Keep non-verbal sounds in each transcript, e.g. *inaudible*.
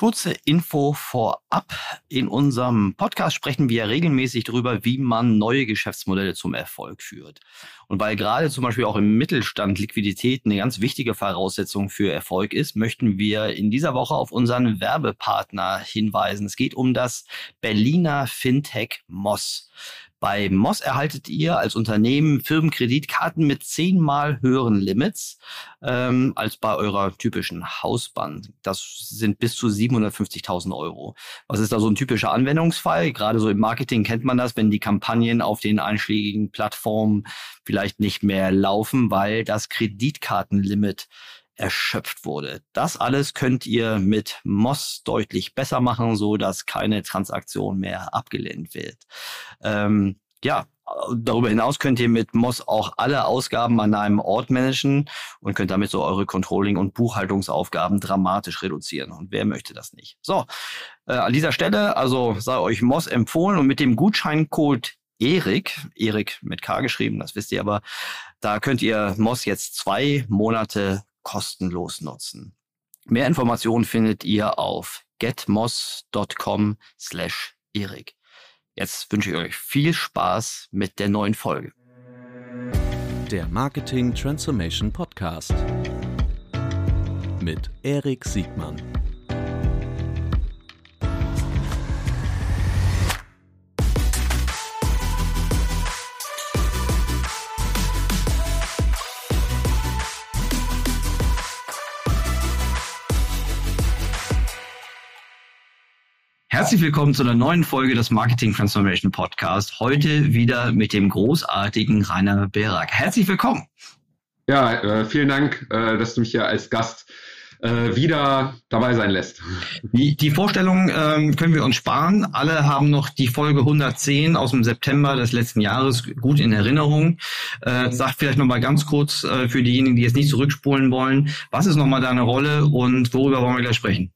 Kurze Info vorab. In unserem Podcast sprechen wir regelmäßig darüber, wie man neue Geschäftsmodelle zum Erfolg führt. Und weil gerade zum Beispiel auch im Mittelstand Liquidität eine ganz wichtige Voraussetzung für Erfolg ist, möchten wir in dieser Woche auf unseren Werbepartner hinweisen. Es geht um das Berliner Fintech Moss. Bei Moss erhaltet ihr als Unternehmen Firmenkreditkarten mit zehnmal höheren Limits ähm, als bei eurer typischen Hausbank. Das sind bis zu 750.000 Euro. Was ist da so ein typischer Anwendungsfall? Gerade so im Marketing kennt man das, wenn die Kampagnen auf den einschlägigen Plattformen vielleicht nicht mehr laufen, weil das Kreditkartenlimit erschöpft wurde. Das alles könnt ihr mit Moss deutlich besser machen, so dass keine Transaktion mehr abgelehnt wird. Ähm, ja, darüber hinaus könnt ihr mit Moss auch alle Ausgaben an einem Ort managen und könnt damit so eure Controlling- und Buchhaltungsaufgaben dramatisch reduzieren. Und wer möchte das nicht? So, äh, an dieser Stelle also sei euch Moss empfohlen und mit dem Gutscheincode Erik, Erik mit K geschrieben, das wisst ihr aber, da könnt ihr Moss jetzt zwei Monate kostenlos nutzen. Mehr Informationen findet ihr auf getmos.com slash Erik. Jetzt wünsche ich euch viel Spaß mit der neuen Folge. Der Marketing Transformation Podcast mit Erik Siegmann. Herzlich willkommen zu einer neuen Folge des Marketing Transformation Podcast. Heute wieder mit dem großartigen Rainer Berak. Herzlich willkommen. Ja, äh, vielen Dank, äh, dass du mich hier als Gast äh, wieder dabei sein lässt. Die, die Vorstellung ähm, können wir uns sparen. Alle haben noch die Folge 110 aus dem September des letzten Jahres gut in Erinnerung. Äh, sag vielleicht nochmal ganz kurz äh, für diejenigen, die jetzt nicht zurückspulen wollen, was ist nochmal deine Rolle und worüber wollen wir gleich sprechen?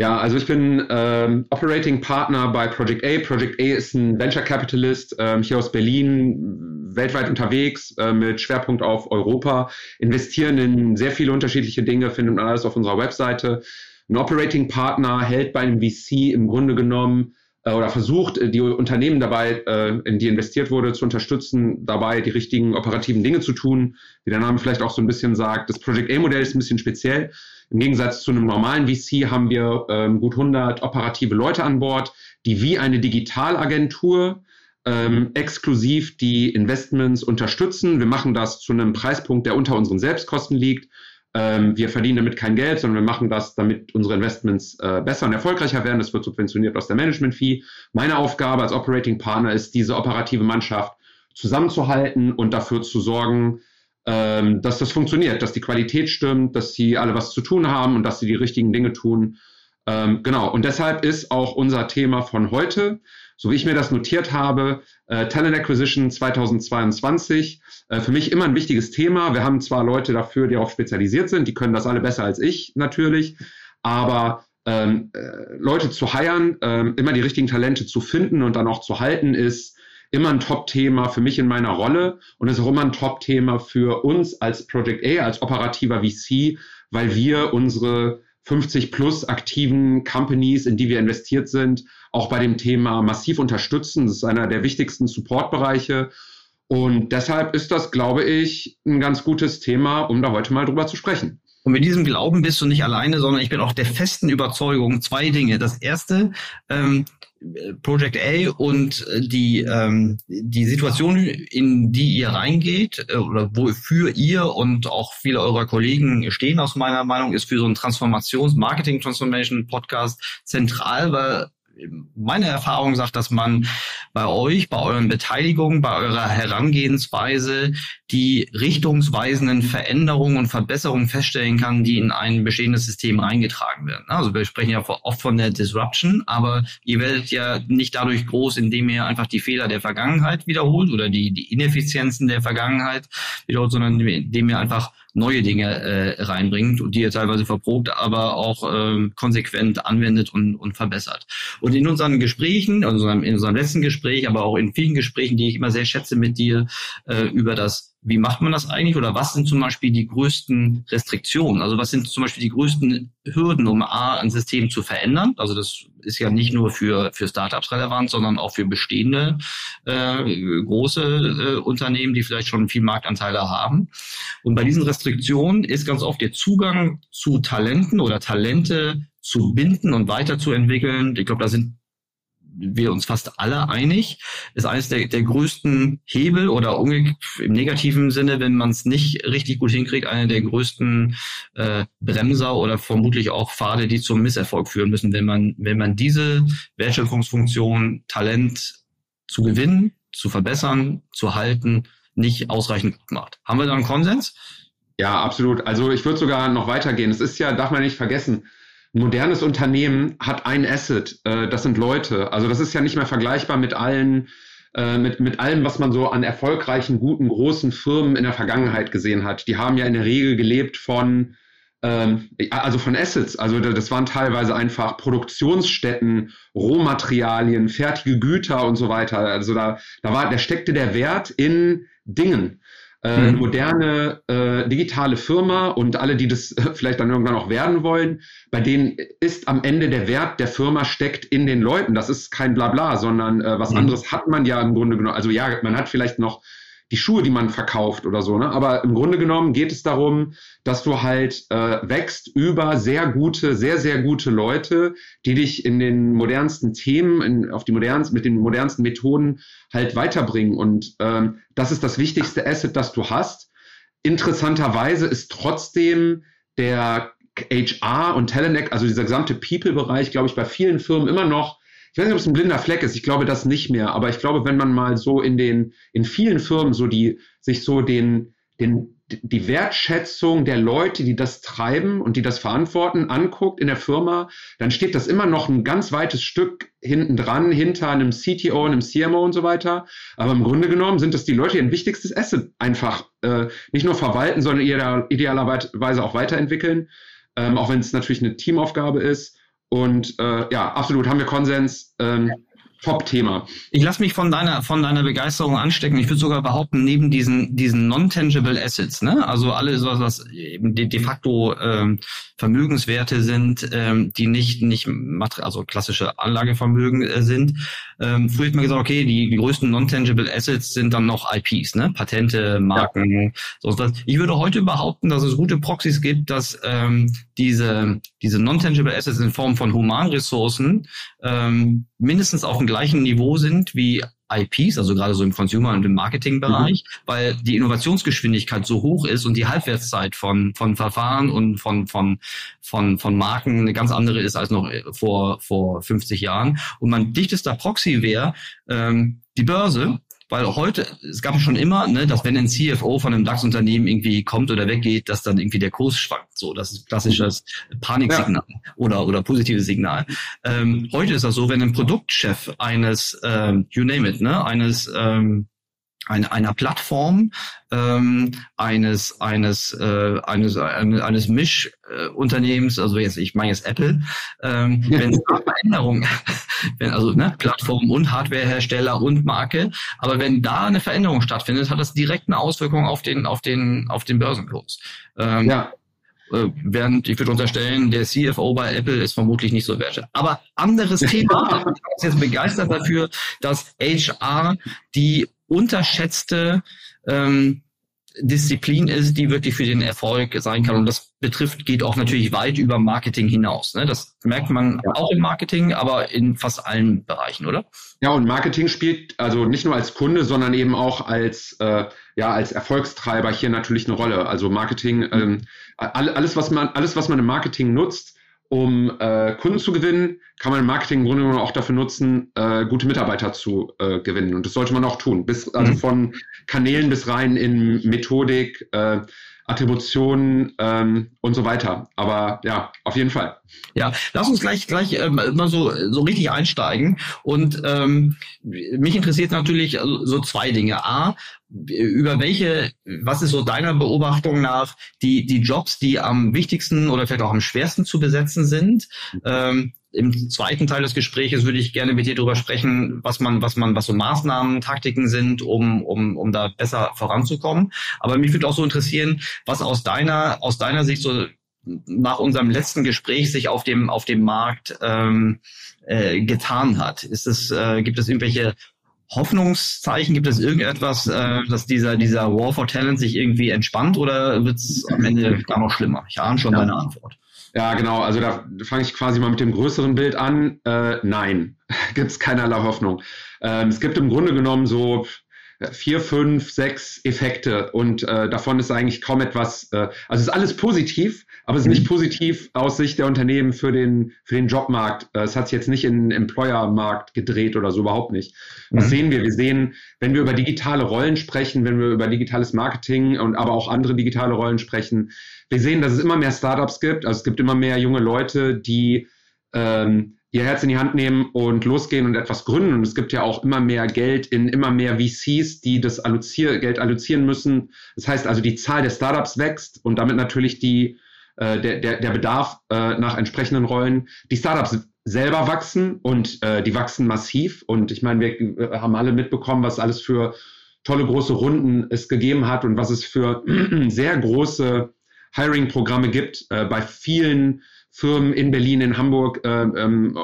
Ja, also ich bin ähm, Operating Partner bei Project A. Project A ist ein Venture Capitalist ähm, hier aus Berlin, weltweit unterwegs äh, mit Schwerpunkt auf Europa, investieren in sehr viele unterschiedliche Dinge, findet man alles auf unserer Webseite. Ein Operating Partner hält bei einem VC im Grunde genommen äh, oder versucht, äh, die Unternehmen dabei, äh, in die investiert wurde, zu unterstützen, dabei die richtigen operativen Dinge zu tun. Wie der Name vielleicht auch so ein bisschen sagt, das Project A-Modell ist ein bisschen speziell. Im Gegensatz zu einem normalen VC haben wir ähm, gut 100 operative Leute an Bord, die wie eine Digitalagentur ähm, exklusiv die Investments unterstützen. Wir machen das zu einem Preispunkt, der unter unseren Selbstkosten liegt. Ähm, wir verdienen damit kein Geld, sondern wir machen das, damit unsere Investments äh, besser und erfolgreicher werden. Das wird subventioniert aus der Management-Fee. Meine Aufgabe als Operating Partner ist, diese operative Mannschaft zusammenzuhalten und dafür zu sorgen, ähm, dass das funktioniert, dass die Qualität stimmt, dass sie alle was zu tun haben und dass sie die richtigen Dinge tun. Ähm, genau, und deshalb ist auch unser Thema von heute, so wie ich mir das notiert habe, äh, Talent Acquisition 2022, äh, für mich immer ein wichtiges Thema. Wir haben zwar Leute dafür, die auch spezialisiert sind, die können das alle besser als ich natürlich, aber ähm, äh, Leute zu heiren, ähm, immer die richtigen Talente zu finden und dann auch zu halten, ist immer ein Top-Thema für mich in meiner Rolle und ist auch immer ein Top-Thema für uns als Project A, als operativer VC, weil wir unsere 50 plus aktiven Companies, in die wir investiert sind, auch bei dem Thema massiv unterstützen. Das ist einer der wichtigsten Support-Bereiche. Und deshalb ist das, glaube ich, ein ganz gutes Thema, um da heute mal drüber zu sprechen. Und mit diesem Glauben bist du nicht alleine, sondern ich bin auch der festen Überzeugung zwei Dinge. Das erste, ähm, Project A und äh, die, ähm, die Situation, in die ihr reingeht äh, oder wofür ihr und auch viele eurer Kollegen stehen, aus meiner Meinung, ist für so einen Transformations-, Marketing-Transformation-Podcast zentral, weil meine Erfahrung sagt, dass man bei euch, bei euren Beteiligungen, bei eurer Herangehensweise die richtungsweisenden Veränderungen und Verbesserungen feststellen kann, die in ein bestehendes System reingetragen werden. Also wir sprechen ja oft von der Disruption, aber ihr werdet ja nicht dadurch groß, indem ihr einfach die Fehler der Vergangenheit wiederholt oder die, die Ineffizienzen der Vergangenheit wiederholt, sondern indem ihr einfach neue Dinge äh, reinbringt und die ihr teilweise verprobt, aber auch äh, konsequent anwendet und, und verbessert. Und in unseren Gesprächen, also in unserem letzten Gespräch, aber auch in vielen Gesprächen, die ich immer sehr schätze mit dir äh, über das wie macht man das eigentlich oder was sind zum Beispiel die größten Restriktionen? Also was sind zum Beispiel die größten Hürden, um A, ein System zu verändern? Also das ist ja nicht nur für, für Startups relevant, sondern auch für bestehende äh, große äh, Unternehmen, die vielleicht schon viel Marktanteile haben. Und bei diesen Restriktionen ist ganz oft der Zugang zu Talenten oder Talente zu binden und weiterzuentwickeln. Ich glaube, da sind wir uns fast alle einig, ist eines der, der größten Hebel oder im negativen Sinne, wenn man es nicht richtig gut hinkriegt, eine der größten äh, Bremser oder vermutlich auch Pfade, die zum Misserfolg führen müssen, wenn man, wenn man diese Wertschöpfungsfunktion, Talent zu gewinnen, zu verbessern, zu halten, nicht ausreichend gut macht. Haben wir da einen Konsens? Ja, absolut. Also ich würde sogar noch weitergehen. Es ist ja, darf man nicht vergessen, modernes Unternehmen hat ein Asset, äh, das sind Leute. Also das ist ja nicht mehr vergleichbar mit allen, äh, mit, mit allem, was man so an erfolgreichen, guten, großen Firmen in der Vergangenheit gesehen hat. Die haben ja in der Regel gelebt von, ähm, also von Assets. Also das waren teilweise einfach Produktionsstätten, Rohmaterialien, fertige Güter und so weiter. Also da, da war, da steckte der Wert in Dingen äh, mhm. moderne äh, digitale Firma und alle, die das äh, vielleicht dann irgendwann auch werden wollen, bei denen ist am Ende der Wert der Firma steckt in den Leuten. Das ist kein Blabla, sondern äh, was mhm. anderes hat man ja im Grunde genommen. Also ja, man hat vielleicht noch die Schuhe, die man verkauft oder so. Ne? Aber im Grunde genommen geht es darum, dass du halt äh, wächst über sehr gute, sehr, sehr gute Leute, die dich in den modernsten Themen, in, auf die modernsten, mit den modernsten Methoden halt weiterbringen. Und ähm, das ist das wichtigste Asset, das du hast. Interessanterweise ist trotzdem der HR und Talent, also dieser gesamte People-Bereich, glaube ich, bei vielen Firmen immer noch ich weiß nicht, ob es ein blinder Fleck ist, ich glaube das nicht mehr, aber ich glaube, wenn man mal so in den, in vielen Firmen so die, sich so den, den, die Wertschätzung der Leute, die das treiben und die das verantworten, anguckt in der Firma, dann steht das immer noch ein ganz weites Stück hinten dran, hinter einem CTO, einem CMO und so weiter. Aber im Grunde genommen sind das die Leute, die ein wichtigstes Asset einfach äh, nicht nur verwalten, sondern idealerweise auch weiterentwickeln. Ähm, auch wenn es natürlich eine Teamaufgabe ist. Und äh, ja, absolut haben wir Konsens. Ähm, Top-Thema. Ich lasse mich von deiner von deiner Begeisterung anstecken. Ich würde sogar behaupten, neben diesen diesen non-tangible Assets, ne, also alles was, was de, de facto ähm, Vermögenswerte sind, ähm, die nicht nicht also klassische Anlagevermögen äh, sind. Ähm, früher hat man gesagt, okay, die, die größten non-tangible Assets sind dann noch IPs, ne, Patente, Marken, ja. so was. Ich würde heute behaupten, dass es gute Proxys gibt, dass ähm, diese diese non-tangible Assets in Form von Humanressourcen ähm, mindestens auf dem gleichen Niveau sind wie IPs, also gerade so im Consumer- und im Marketingbereich, mhm. weil die Innovationsgeschwindigkeit so hoch ist und die Halbwertszeit von, von Verfahren und von, von, von, von Marken eine ganz andere ist als noch vor, vor 50 Jahren. Und mein dichtester Proxy wäre ähm, die Börse, weil heute, es gab schon immer, ne, dass wenn ein CFO von einem DAX-Unternehmen irgendwie kommt oder weggeht, dass dann irgendwie der Kurs schwankt. So, das ist klassisches Paniksignal ja. oder, oder positives Signal. Ähm, heute ist das so, wenn ein Produktchef eines, ähm, you name it, ne, eines ähm, eine, einer Plattform ähm, eines eines äh, eines eines, eines Mischunternehmens, also jetzt ich meine jetzt Apple, ähm, wenn es Veränderungen, *laughs* wenn also ne, Plattform und Hardwarehersteller und Marke, aber wenn da eine Veränderung stattfindet, hat das direkt eine Auswirkung auf den auf den auf den Börsenkurs. Ähm, ja. Äh, während ich würde unterstellen, der CFO bei Apple ist vermutlich nicht so wertschätzend. Aber anderes Thema, *laughs* ich bin jetzt begeistert dafür, dass HR die unterschätzte ähm, Disziplin ist, die wirklich für den Erfolg sein kann. Und das betrifft, geht auch natürlich weit über Marketing hinaus. Ne? Das merkt man ja. auch im Marketing, aber in fast allen Bereichen, oder? Ja, und Marketing spielt also nicht nur als Kunde, sondern eben auch als, äh, ja, als Erfolgstreiber hier natürlich eine Rolle. Also Marketing, ähm, alles, was man, alles, was man im Marketing nutzt, um äh, Kunden zu gewinnen, kann man Marketing im Grunde genommen auch dafür nutzen, äh, gute Mitarbeiter zu äh, gewinnen. Und das sollte man auch tun. Bis, also mhm. von Kanälen bis rein in Methodik, äh, Attribution ähm, und so weiter. Aber ja, auf jeden Fall. Ja, lass uns gleich gleich ähm, mal so so richtig einsteigen. Und ähm, mich interessiert natürlich so zwei Dinge. A, über welche, was ist so deiner Beobachtung nach die die Jobs, die am wichtigsten oder vielleicht auch am schwersten zu besetzen sind? Ähm, im zweiten Teil des Gesprächs würde ich gerne mit dir darüber sprechen, was man, was man, was so Maßnahmen, Taktiken sind, um, um, um da besser voranzukommen. Aber mich würde auch so interessieren, was aus deiner, aus deiner Sicht so nach unserem letzten Gespräch sich auf dem, auf dem Markt ähm, äh, getan hat. Ist es, äh, gibt es irgendwelche Hoffnungszeichen? Gibt es irgendetwas, äh, dass dieser, dieser War for Talent sich irgendwie entspannt oder wird es am Ende gar noch schlimmer? Ich ahne schon ja. deine Antwort. Ja, genau. Also da fange ich quasi mal mit dem größeren Bild an. Äh, nein, *laughs* gibt es keinerlei Hoffnung. Ähm, es gibt im Grunde genommen so vier, fünf, sechs Effekte und äh, davon ist eigentlich kaum etwas, äh, also ist alles positiv, aber es ist nicht mhm. positiv aus Sicht der Unternehmen für den, für den Jobmarkt. Äh, es hat sich jetzt nicht in den Employer-Markt gedreht oder so, überhaupt nicht. Was mhm. sehen wir? Wir sehen, wenn wir über digitale Rollen sprechen, wenn wir über digitales Marketing und aber auch andere digitale Rollen sprechen, wir sehen, dass es immer mehr Startups gibt, also es gibt immer mehr junge Leute, die ähm, ihr Herz in die Hand nehmen und losgehen und etwas gründen. Und es gibt ja auch immer mehr Geld in immer mehr VCs, die das allozier Geld allozieren müssen. Das heißt also, die Zahl der Startups wächst und damit natürlich die, äh, der, der, der Bedarf äh, nach entsprechenden Rollen. Die Startups selber wachsen und äh, die wachsen massiv. Und ich meine, wir äh, haben alle mitbekommen, was alles für tolle große Runden es gegeben hat und was es für *clears throat* sehr große Hiring-Programme gibt äh, bei vielen Firmen in Berlin, in Hamburg, äh, ähm,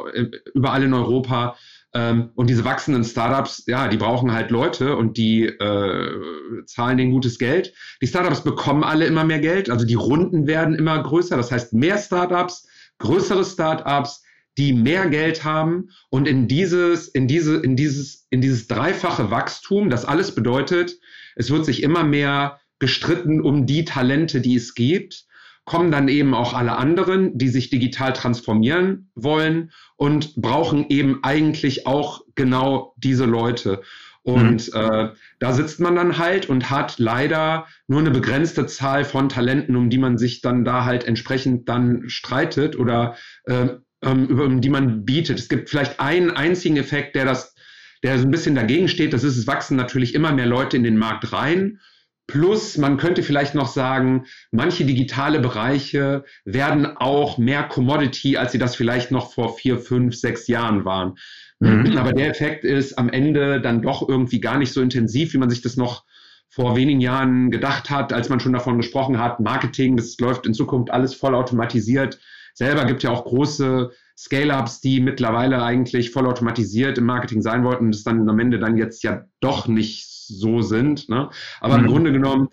überall in Europa. Ähm, und diese wachsenden Startups, ja, die brauchen halt Leute und die äh, zahlen denen gutes Geld. Die Startups bekommen alle immer mehr Geld, also die Runden werden immer größer. Das heißt, mehr Startups, größere Startups, die mehr Geld haben und in dieses, in diese, in dieses, in dieses dreifache Wachstum, das alles bedeutet, es wird sich immer mehr gestritten um die Talente, die es gibt kommen dann eben auch alle anderen, die sich digital transformieren wollen und brauchen eben eigentlich auch genau diese Leute. Und mhm. äh, da sitzt man dann halt und hat leider nur eine begrenzte Zahl von Talenten, um die man sich dann da halt entsprechend dann streitet oder äh, über um die man bietet. Es gibt vielleicht einen einzigen Effekt, der das, der so ein bisschen dagegen steht. Das ist, es wachsen natürlich immer mehr Leute in den Markt rein. Plus, man könnte vielleicht noch sagen, manche digitale Bereiche werden auch mehr Commodity, als sie das vielleicht noch vor vier, fünf, sechs Jahren waren. Mhm. *clears throat* Aber der Effekt ist am Ende dann doch irgendwie gar nicht so intensiv, wie man sich das noch vor wenigen Jahren gedacht hat, als man schon davon gesprochen hat, Marketing, das läuft in Zukunft alles voll automatisiert. Selber gibt ja auch große Scale-ups, die mittlerweile eigentlich voll automatisiert im Marketing sein wollten, das dann am Ende dann jetzt ja doch nicht so sind. Ne? Aber mhm. im Grunde genommen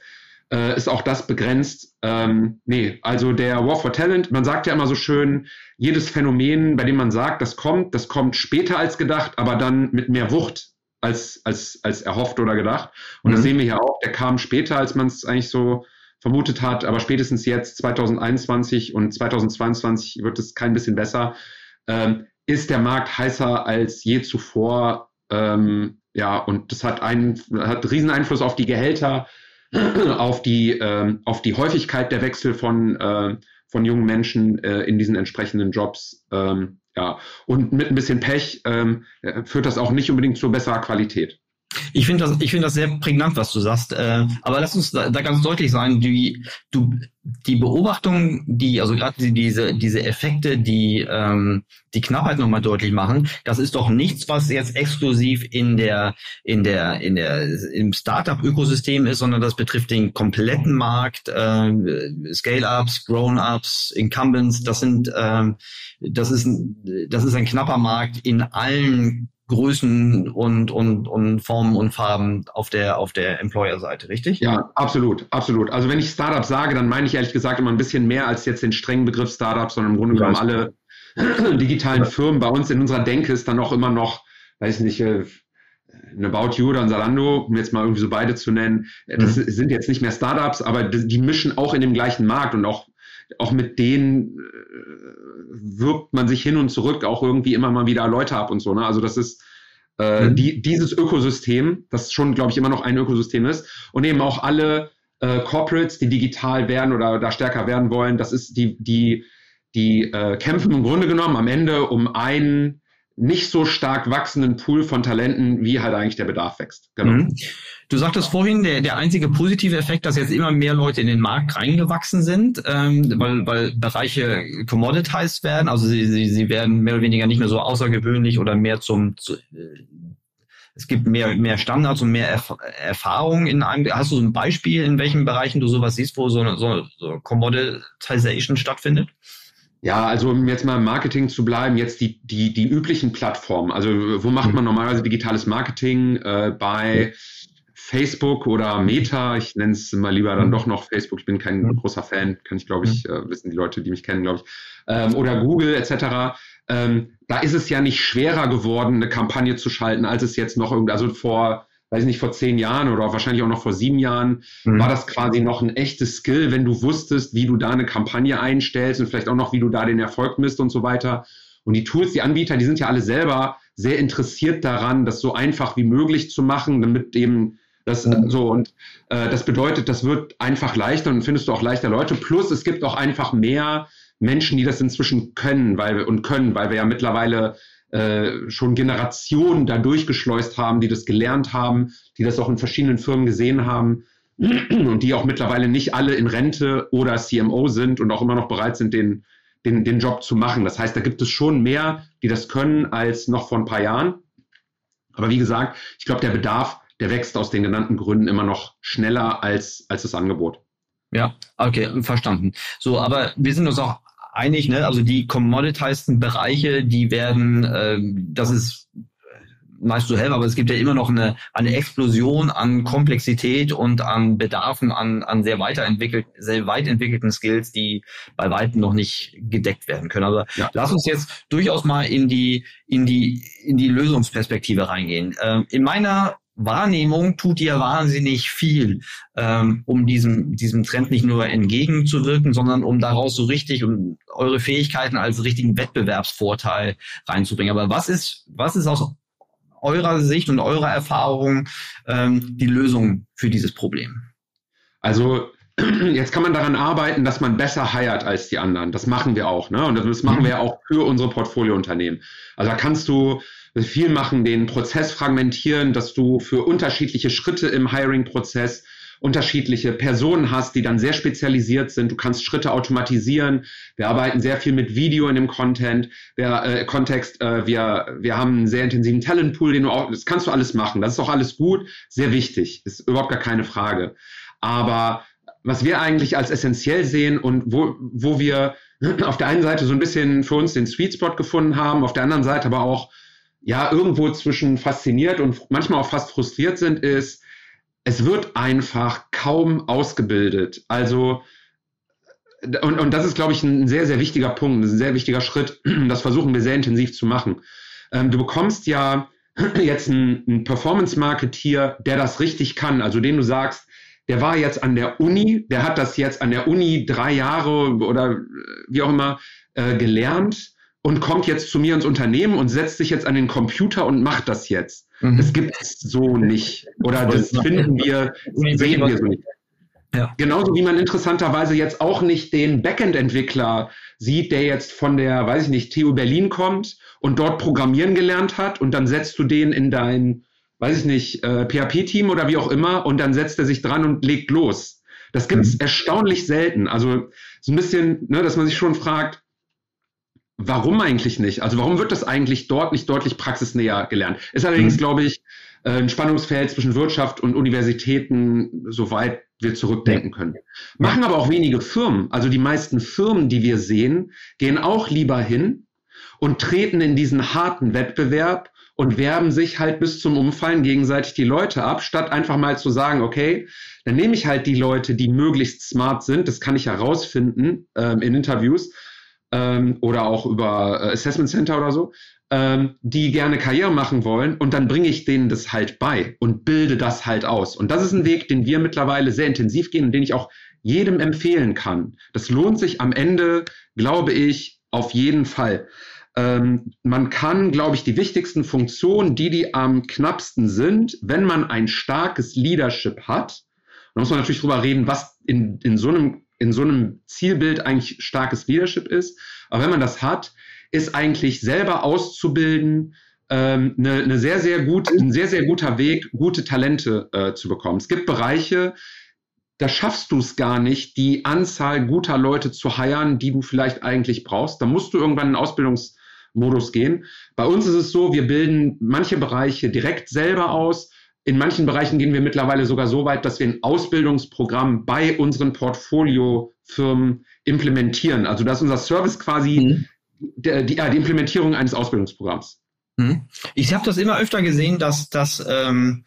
äh, ist auch das begrenzt. Ähm, nee, also der War for Talent, man sagt ja immer so schön, jedes Phänomen, bei dem man sagt, das kommt, das kommt später als gedacht, aber dann mit mehr Wucht als, als, als erhofft oder gedacht. Und mhm. das sehen wir hier auch, der kam später, als man es eigentlich so vermutet hat, aber spätestens jetzt 2021 und 2022 wird es kein bisschen besser. Ähm, ist der Markt heißer als je zuvor ähm, ja, und das hat einen, hat riesen Einfluss auf die Gehälter, *clears throat* auf die, ähm, auf die Häufigkeit der Wechsel von, äh, von jungen Menschen äh, in diesen entsprechenden Jobs. Ähm, ja, und mit ein bisschen Pech ähm, führt das auch nicht unbedingt zu besserer Qualität. Ich finde das, ich finde das sehr prägnant, was du sagst. Äh, aber lass uns da, da ganz deutlich sein, die, du, die Beobachtung, die, also gerade diese, diese Effekte, die ähm, die Knappheit nochmal deutlich machen, das ist doch nichts, was jetzt exklusiv in der, in der, in der, im Startup-Ökosystem ist, sondern das betrifft den kompletten Markt, äh, Scale-Ups, Grown-Ups, Incumbents, das sind, äh, das ist, das ist ein knapper Markt in allen Größen und, und, und Formen und Farben auf der, auf der Employer-Seite, richtig? Ja, absolut, absolut. Also wenn ich Startup sage, dann meine ich ehrlich gesagt immer ein bisschen mehr als jetzt den strengen Begriff Startup, sondern im Grunde genommen alle *clears throat* digitalen Firmen. Bei uns in unserer Denke ist dann auch immer noch, weiß nicht, äh, eine About You oder ein Salando, um jetzt mal irgendwie so beide zu nennen, das mhm. sind jetzt nicht mehr Startups, aber die mischen auch in dem gleichen Markt und auch auch mit denen äh, wirkt man sich hin und zurück auch irgendwie immer mal wieder Leute ab und so. Ne? Also das ist äh, mhm. die, dieses Ökosystem, das schon, glaube ich, immer noch ein Ökosystem ist und eben auch alle äh, Corporates, die digital werden oder da stärker werden wollen, das ist die, die, die äh, kämpfen im Grunde genommen am Ende um einen nicht so stark wachsenden Pool von Talenten, wie halt eigentlich der Bedarf wächst. Genau. Mhm. Du sagtest vorhin, der, der einzige positive Effekt, dass jetzt immer mehr Leute in den Markt reingewachsen sind, ähm, weil, weil Bereiche commoditized werden, also sie, sie, sie werden mehr oder weniger nicht mehr so außergewöhnlich oder mehr zum, zu, äh, es gibt mehr, mehr Standards und mehr Erf Erfahrung in einem. Hast du so ein Beispiel, in welchen Bereichen du sowas siehst, wo so eine so, so Commoditization stattfindet? Ja, also um jetzt mal im Marketing zu bleiben, jetzt die, die, die üblichen Plattformen. Also wo macht mhm. man normalerweise digitales Marketing? Äh, bei Facebook oder Meta, ich nenne es mal lieber dann mhm. doch noch Facebook, ich bin kein mhm. großer Fan, kann ich glaube ich, äh, wissen die Leute, die mich kennen, glaube ich. Ähm, oder Google etc. Ähm, da ist es ja nicht schwerer geworden, eine Kampagne zu schalten, als es jetzt noch irgendwie, also vor weiß ich nicht, vor zehn Jahren oder wahrscheinlich auch noch vor sieben Jahren, mhm. war das quasi noch ein echtes Skill, wenn du wusstest, wie du da eine Kampagne einstellst und vielleicht auch noch, wie du da den Erfolg misst und so weiter. Und die Tools, die Anbieter, die sind ja alle selber sehr interessiert daran, das so einfach wie möglich zu machen, damit eben das mhm. so und äh, das bedeutet, das wird einfach leichter und findest du auch leichter Leute. Plus es gibt auch einfach mehr Menschen, die das inzwischen können, weil und können, weil wir ja mittlerweile äh, schon Generationen da durchgeschleust haben, die das gelernt haben, die das auch in verschiedenen Firmen gesehen haben *clears throat* und die auch mittlerweile nicht alle in Rente oder CMO sind und auch immer noch bereit sind, den, den, den Job zu machen. Das heißt, da gibt es schon mehr, die das können, als noch vor ein paar Jahren. Aber wie gesagt, ich glaube, der Bedarf, der wächst aus den genannten Gründen immer noch schneller als, als das Angebot. Ja, okay, verstanden. So, aber wir sind uns auch einig, ne? Also die commoditized Bereiche, die werden, äh, das ist nice to have, aber es gibt ja immer noch eine, eine Explosion an Komplexität und an Bedarfen an, an sehr weiterentwickelt, sehr weit entwickelten Skills, die bei weitem noch nicht gedeckt werden können. Also ja. lass uns jetzt durchaus mal in die, in die, in die Lösungsperspektive reingehen. Ähm, in meiner Wahrnehmung tut ihr wahnsinnig viel, ähm, um diesem, diesem Trend nicht nur entgegenzuwirken, sondern um daraus so richtig um eure Fähigkeiten als richtigen Wettbewerbsvorteil reinzubringen. Aber was ist, was ist aus eurer Sicht und eurer Erfahrung ähm, die Lösung für dieses Problem? Also *clears throat* jetzt kann man daran arbeiten, dass man besser heiert als die anderen. Das machen wir auch, ne? Und das machen wir auch für unsere Portfoliounternehmen. Also da kannst du viel machen, den Prozess fragmentieren, dass du für unterschiedliche Schritte im Hiring-Prozess unterschiedliche Personen hast, die dann sehr spezialisiert sind. Du kannst Schritte automatisieren. Wir arbeiten sehr viel mit Video in dem Content, wir, äh, Kontext. Äh, wir, wir haben einen sehr intensiven Talentpool, den du auch, das kannst du alles machen. Das ist auch alles gut, sehr wichtig, ist überhaupt gar keine Frage. Aber was wir eigentlich als essentiell sehen und wo, wo wir *clears throat* auf der einen Seite so ein bisschen für uns den Sweet Spot gefunden haben, auf der anderen Seite aber auch ja irgendwo zwischen fasziniert und manchmal auch fast frustriert sind, ist, es wird einfach kaum ausgebildet. Also und, und das ist, glaube ich, ein sehr, sehr wichtiger Punkt, ein sehr wichtiger Schritt. *clears throat* Das versuchen wir sehr intensiv zu machen. Ähm, du bekommst ja *clears throat* jetzt einen, einen Performance-Marketeer, der das richtig kann, also den du sagst, der war jetzt an der Uni, der hat das jetzt an der Uni drei Jahre oder wie auch immer äh, gelernt und kommt jetzt zu mir ins Unternehmen und setzt sich jetzt an den Computer und macht das jetzt. Mhm. Das gibt es so nicht. Oder das finden wir, sehen wir so nicht. Ja. Genauso wie man interessanterweise jetzt auch nicht den Backend-Entwickler sieht, der jetzt von der, weiß ich nicht, TU Berlin kommt und dort programmieren gelernt hat und dann setzt du den in dein, weiß ich nicht, äh, PHP-Team oder wie auch immer und dann setzt er sich dran und legt los. Das gibt's mhm. erstaunlich selten. Also so ein bisschen, ne, dass man sich schon fragt, Warum eigentlich nicht? Also warum wird das eigentlich dort nicht deutlich praxisnäher gelernt? Ist allerdings, mhm. glaube ich, äh, ein Spannungsfeld zwischen Wirtschaft und Universitäten, soweit wir zurückdenken können. Machen aber auch wenige Firmen. Also die meisten Firmen, die wir sehen, gehen auch lieber hin und treten in diesen harten Wettbewerb und werben sich halt bis zum Umfallen gegenseitig die Leute ab, statt einfach mal zu sagen, okay, dann nehme ich halt die Leute, die möglichst smart sind, das kann ich herausfinden ähm, in Interviews, ähm, oder auch über äh, Assessment Center oder so, ähm, die gerne Karriere machen wollen und dann bringe ich denen das halt bei und bilde das halt aus. Und das ist ein Weg, den wir mittlerweile sehr intensiv gehen und den ich auch jedem empfehlen kann. Das lohnt sich am Ende, glaube ich, auf jeden Fall. Ähm, man kann, glaube ich, die wichtigsten Funktionen, die die am knappsten sind, wenn man ein starkes Leadership hat, da muss man natürlich drüber reden, was in, in so einem in so einem Zielbild eigentlich starkes Leadership ist. Aber wenn man das hat, ist eigentlich selber auszubilden, ähm, eine, eine sehr, sehr gut, ein sehr, sehr guter Weg, gute Talente äh, zu bekommen. Es gibt Bereiche, da schaffst du es gar nicht, die Anzahl guter Leute zu heiern, die du vielleicht eigentlich brauchst. Da musst du irgendwann in Ausbildungsmodus gehen. Bei uns ist es so, wir bilden manche Bereiche direkt selber aus. In manchen Bereichen gehen wir mittlerweile sogar so weit, dass wir ein Ausbildungsprogramm bei unseren Portfoliofirmen implementieren. Also das ist unser Service quasi mhm. die, die, die Implementierung eines Ausbildungsprogramms. Mhm. Ich habe das immer öfter gesehen, dass, dass, ähm,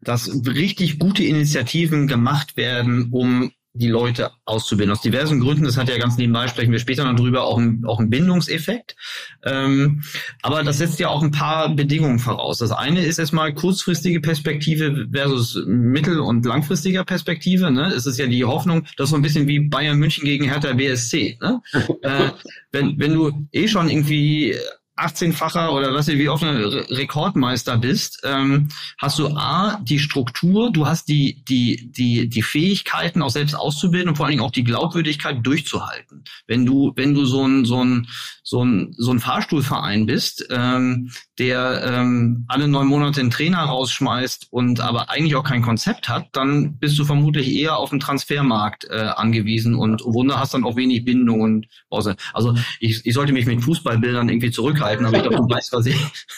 dass richtig gute Initiativen gemacht werden, um die Leute auszubilden. Aus diversen Gründen, das hat ja ganz nebenbei, sprechen wir später noch drüber, auch ein, auch ein Bindungseffekt. Ähm, aber das setzt ja auch ein paar Bedingungen voraus. Das eine ist erstmal kurzfristige Perspektive versus mittel- und langfristiger Perspektive. Ne? Es ist ja die Hoffnung, das ist so ein bisschen wie Bayern München gegen Hertha BSC. Ne? äh, wenn, wenn du eh schon irgendwie 18-facher oder was wie oft ein Rekordmeister bist, ähm, hast du A, die Struktur, du hast die, die, die, die Fähigkeiten auch selbst auszubilden und vor allen Dingen auch die Glaubwürdigkeit durchzuhalten. Wenn du, wenn du so ein, so ein, so ein, so ein Fahrstuhlverein bist, ähm, der ähm, alle neun Monate einen Trainer rausschmeißt und aber eigentlich auch kein Konzept hat, dann bist du vermutlich eher auf den Transfermarkt äh, angewiesen und Wunder hast dann auch wenig Bindung und also ich, ich sollte mich mit Fußballbildern irgendwie zurückhalten, aber ich glaube, du weißt, was ich. *laughs*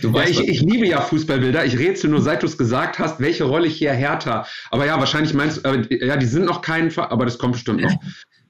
Du weißt, ja, ich, ich liebe ja Fußballbilder. Ich rätsel nur, seit du es gesagt hast, welche Rolle hier härter. Aber ja, wahrscheinlich meinst du, äh, ja, die sind noch kein, aber das kommt bestimmt noch.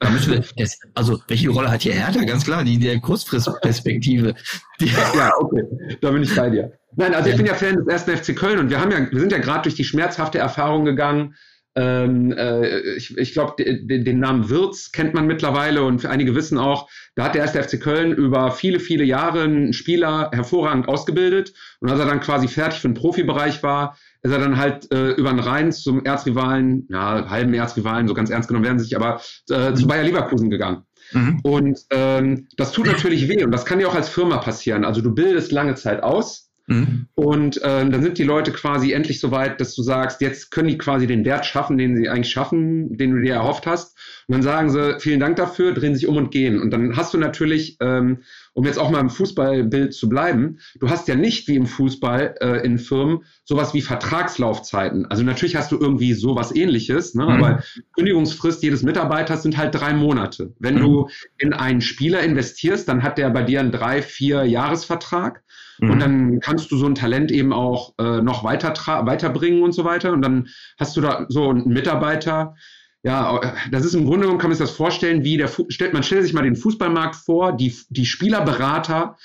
Wir, das, also welche Rolle hat hier Hertha? Ganz klar, die der Kurzfristperspektive. *laughs* ja, okay, da bin ich bei dir. Nein, also ich bin ja Fan des ersten FC Köln und wir haben ja, wir sind ja gerade durch die schmerzhafte Erfahrung gegangen. Ähm, äh, ich ich glaube, den, den Namen Wirz kennt man mittlerweile und einige wissen auch, da hat der erste FC Köln über viele, viele Jahre einen Spieler hervorragend ausgebildet und als er dann quasi fertig für den Profibereich war, ist er dann halt äh, über den Rhein zum Erzrivalen, ja, halben Erzrivalen, so ganz ernst genommen werden sie sich, aber äh, zu Bayer Leverkusen gegangen. Mhm. Und ähm, das tut natürlich weh und das kann dir auch als Firma passieren. Also du bildest lange Zeit aus mhm. und ähm, dann sind die Leute quasi endlich so weit, dass du sagst, jetzt können die quasi den Wert schaffen, den sie eigentlich schaffen, den du dir erhofft hast. Und dann sagen sie, vielen Dank dafür, drehen sich um und gehen. Und dann hast du natürlich ähm, um jetzt auch mal im Fußballbild zu bleiben, du hast ja nicht wie im Fußball äh, in Firmen sowas wie Vertragslaufzeiten. Also natürlich hast du irgendwie sowas ähnliches, ne? Mhm. aber Kündigungsfrist jedes Mitarbeiters sind halt drei Monate. Wenn mhm. du in einen Spieler investierst, dann hat der bei dir einen drei, vier Jahresvertrag. Mhm. Und dann kannst du so ein Talent eben auch äh, noch weiter weiterbringen und so weiter. Und dann hast du da so einen Mitarbeiter, ja, das ist im Grunde genommen, kann man sich das vorstellen, wie der, stellt, man stellt sich mal den Fußballmarkt vor, die, die Spielerberater,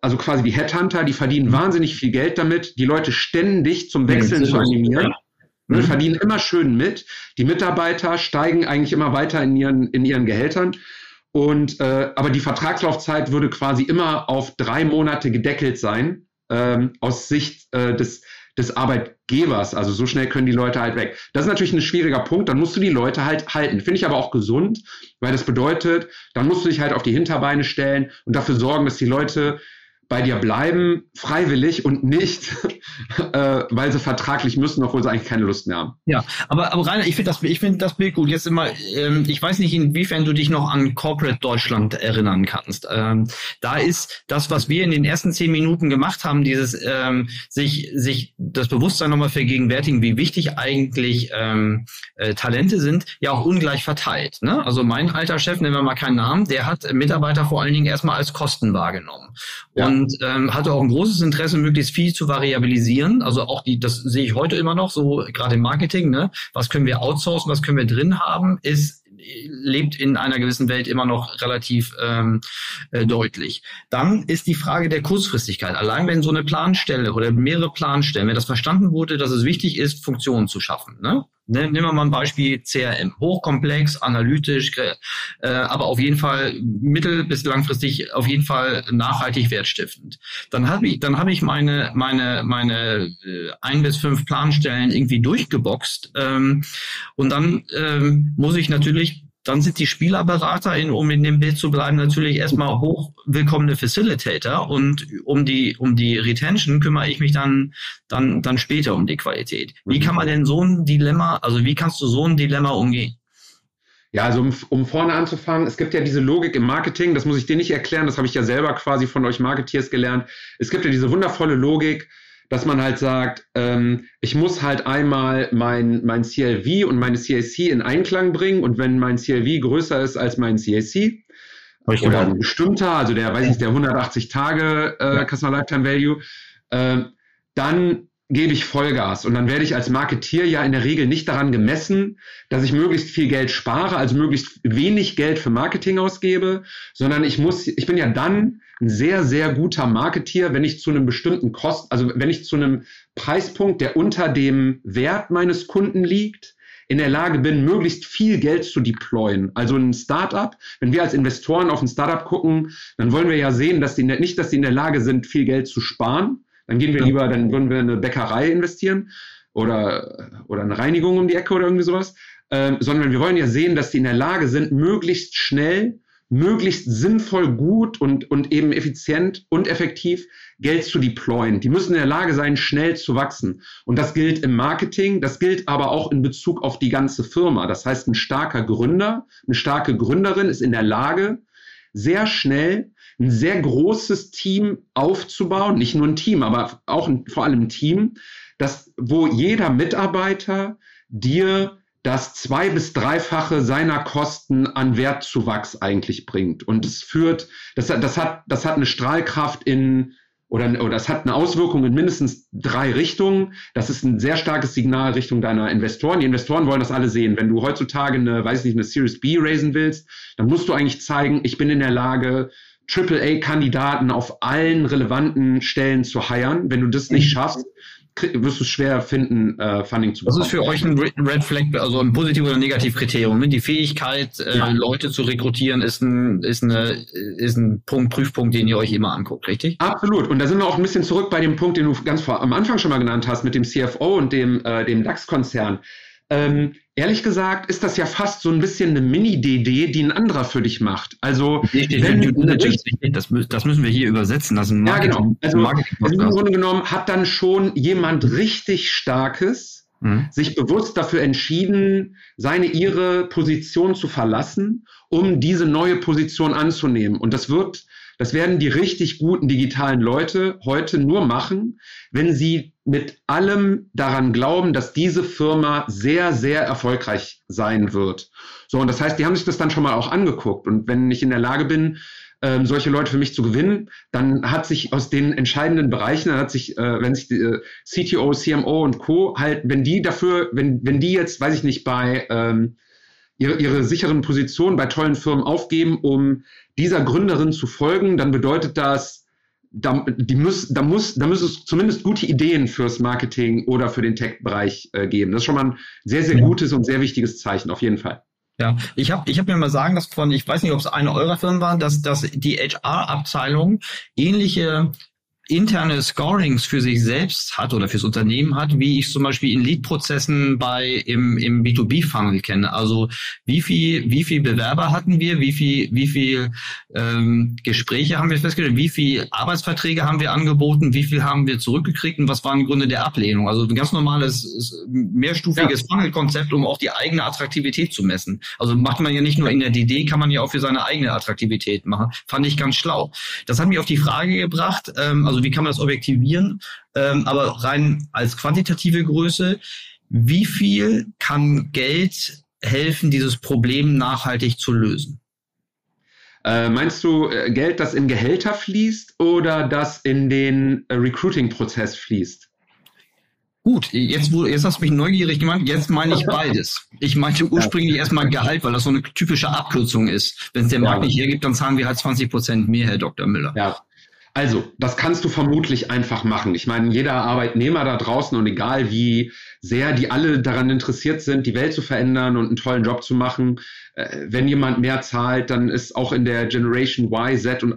also quasi die Headhunter, die verdienen mhm. wahnsinnig viel Geld damit, die Leute ständig zum Wechseln zu animieren. Ja. Mhm. verdienen immer schön mit. Die Mitarbeiter steigen eigentlich immer weiter in ihren, in ihren Gehältern. Und äh, aber die Vertragslaufzeit würde quasi immer auf drei Monate gedeckelt sein, ähm, aus Sicht äh, des, des Arbeitgebers. Also so schnell können die Leute halt weg. Das ist natürlich ein schwieriger Punkt. Dann musst du die Leute halt halten. Finde ich aber auch gesund, weil das bedeutet, dann musst du dich halt auf die Hinterbeine stellen und dafür sorgen, dass die Leute bei dir bleiben, freiwillig und nicht, *laughs* äh, weil sie vertraglich müssen, obwohl sie eigentlich keine Lust mehr haben. Ja, aber, aber Rainer, ich finde das, ich finde das Bild gut. Jetzt immer, ähm, ich weiß nicht, inwiefern du dich noch an Corporate Deutschland erinnern kannst. Ähm, da ist das, was wir in den ersten zehn Minuten gemacht haben, dieses ähm, sich, sich das Bewusstsein nochmal vergegenwärtigen, wie wichtig eigentlich ähm, äh, Talente sind, ja auch ungleich verteilt. Ne? Also mein alter Chef, nennen wir mal keinen Namen, der hat Mitarbeiter vor allen Dingen erstmal als Kosten wahrgenommen. Ja. Und und ähm, hatte auch ein großes Interesse, möglichst viel zu variabilisieren. Also auch die, das sehe ich heute immer noch so, gerade im Marketing, ne? Was können wir outsourcen, was können wir drin haben, ist lebt in einer gewissen Welt immer noch relativ ähm, äh, deutlich. Dann ist die Frage der Kurzfristigkeit. Allein wenn so eine Planstelle oder mehrere Planstellen, wenn das verstanden wurde, dass es wichtig ist, Funktionen zu schaffen, ne? Ne, nehmen wir mal ein Beispiel CRM. Hochkomplex, analytisch, äh, aber auf jeden Fall mittel- bis langfristig auf jeden Fall nachhaltig wertstiftend. Dann habe ich, dann habe ich meine, meine, meine äh, ein bis fünf Planstellen irgendwie durchgeboxt. Ähm, und dann ähm, muss ich natürlich dann sind die Spielerberater, in, um in dem Bild zu bleiben, natürlich erstmal hochwillkommene Facilitator und um die, um die Retention kümmere ich mich dann, dann, dann später um die Qualität. Wie mhm. kann man denn so ein Dilemma, also wie kannst du so ein Dilemma umgehen? Ja, also um, um vorne anzufangen, es gibt ja diese Logik im Marketing, das muss ich dir nicht erklären, das habe ich ja selber quasi von euch Marketeers gelernt. Es gibt ja diese wundervolle Logik, dass man halt sagt, ähm, ich muss halt einmal mein, mein CLV und meine CAC in Einklang bringen und wenn mein CLV größer ist als mein CAC, oder ein bestimmter, also der, weiß ich, der 180 Tage äh. Customer Lifetime Value, äh, dann gebe ich Vollgas. Und dann werde ich als Marketier ja in der Regel nicht daran gemessen, dass ich möglichst viel Geld spare, also möglichst wenig Geld für Marketing ausgebe, sondern ich muss, ich bin ja dann ein sehr, sehr guter Marketier, wenn ich zu einem bestimmten Kost, also wenn ich zu einem Preispunkt, der unter dem Wert meines Kunden liegt, in der Lage bin, möglichst viel Geld zu deployen. Also ein Startup, wenn wir als Investoren auf ein Startup gucken, dann wollen wir ja sehen, dass die nicht, dass die in der Lage sind, viel Geld zu sparen, dann gehen wir lieber, dann würden wir in eine Bäckerei investieren oder, oder eine Reinigung um die Ecke oder irgendwie sowas. Ähm, sondern wir wollen ja sehen, dass die in der Lage sind, möglichst schnell, möglichst sinnvoll, gut und, und eben effizient und effektiv Geld zu deployen. Die müssen in der Lage sein, schnell zu wachsen. Und das gilt im Marketing, das gilt aber auch in Bezug auf die ganze Firma. Das heißt, ein starker Gründer, eine starke Gründerin ist in der Lage, sehr schnell ein sehr großes Team aufzubauen, nicht nur ein Team, aber auch ein, vor allem ein Team, das, wo jeder Mitarbeiter dir das zwei- bis dreifache seiner Kosten an Wertzuwachs eigentlich bringt. Und es führt, das, das, hat, das hat eine Strahlkraft in, oder, oder das hat eine Auswirkung in mindestens drei Richtungen. Das ist ein sehr starkes Signal Richtung deiner Investoren. Die Investoren wollen das alle sehen. Wenn du heutzutage eine, weiß ich nicht, eine Series B raisen willst, dann musst du eigentlich zeigen, ich bin in der Lage, AAA-Kandidaten auf allen relevanten Stellen zu heiren. Wenn du das nicht mhm. schaffst, wirst du es schwer finden, äh, Funding zu bekommen. Das ist für euch ein Red Flag, also ein positiv oder negativ Kriterium. Ne? Die Fähigkeit, äh, ja. Leute zu rekrutieren, ist ein, ist, eine, ist ein Punkt, Prüfpunkt, den ihr euch immer anguckt, richtig? Absolut. Und da sind wir auch ein bisschen zurück bei dem Punkt, den du ganz vor, am Anfang schon mal genannt hast, mit dem CFO und dem, äh, dem DAX-Konzern. Ähm, ehrlich gesagt ist das ja fast so ein bisschen eine Mini-DD, die ein anderer für dich macht. Also, wenn, das, das, müssen wir hier übersetzen. Ein ja, genau. Also, also im Grunde genommen hat dann schon jemand richtig Starkes mhm. sich bewusst dafür entschieden, seine, ihre Position zu verlassen, um diese neue Position anzunehmen. Und das wird das werden die richtig guten digitalen Leute heute nur machen, wenn sie mit allem daran glauben, dass diese Firma sehr, sehr erfolgreich sein wird. So, und das heißt, die haben sich das dann schon mal auch angeguckt. Und wenn ich in der Lage bin, ähm, solche Leute für mich zu gewinnen, dann hat sich aus den entscheidenden Bereichen, dann hat sich, äh, wenn sich die, äh, CTO, CMO und Co. halt, wenn die dafür, wenn, wenn die jetzt, weiß ich nicht, bei ähm, ihre, ihre sicheren Positionen bei tollen Firmen aufgeben, um dieser Gründerin zu folgen, dann bedeutet das, da, die muss, da, muss, da muss es zumindest gute Ideen fürs Marketing oder für den Tech-Bereich äh, geben. Das ist schon mal ein sehr, sehr gutes und sehr wichtiges Zeichen, auf jeden Fall. Ja, ich habe ich hab mir mal sagen lassen von, ich weiß nicht, ob es eine eurer Firmen war, dass, dass die HR-Abteilung ähnliche interne Scorings für sich selbst hat oder fürs Unternehmen hat, wie ich zum Beispiel in Lead-Prozessen bei im, im B2B-Funnel kenne. Also wie viel, wie viel Bewerber hatten wir, wie viel, wie viel ähm, Gespräche haben wir festgestellt, wie viel Arbeitsverträge haben wir angeboten, wie viel haben wir zurückgekriegt und was waren die Gründe der Ablehnung. Also ein ganz normales mehrstufiges ja. Funnel-Konzept, um auch die eigene Attraktivität zu messen. Also macht man ja nicht nur in der DD, kann man ja auch für seine eigene Attraktivität machen. Fand ich ganz schlau. Das hat mich auf die Frage gebracht, ähm, also wie kann man das objektivieren? Ähm, aber rein als quantitative Größe, wie viel kann Geld helfen, dieses Problem nachhaltig zu lösen? Äh, meinst du äh, Geld, das in Gehälter fließt oder das in den äh, Recruiting-Prozess fließt? Gut, jetzt, jetzt hast du mich neugierig gemacht. Jetzt meine ich beides. Ich meinte ursprünglich erstmal Gehalt, weil das so eine typische Abkürzung ist. Wenn es der Markt nicht hergibt, dann zahlen wir halt 20 Prozent mehr, Herr Dr. Müller. Ja, also, das kannst du vermutlich einfach machen. Ich meine, jeder Arbeitnehmer da draußen und egal wie sehr die alle daran interessiert sind, die Welt zu verändern und einen tollen Job zu machen, äh, wenn jemand mehr zahlt, dann ist auch in der Generation Y, Z und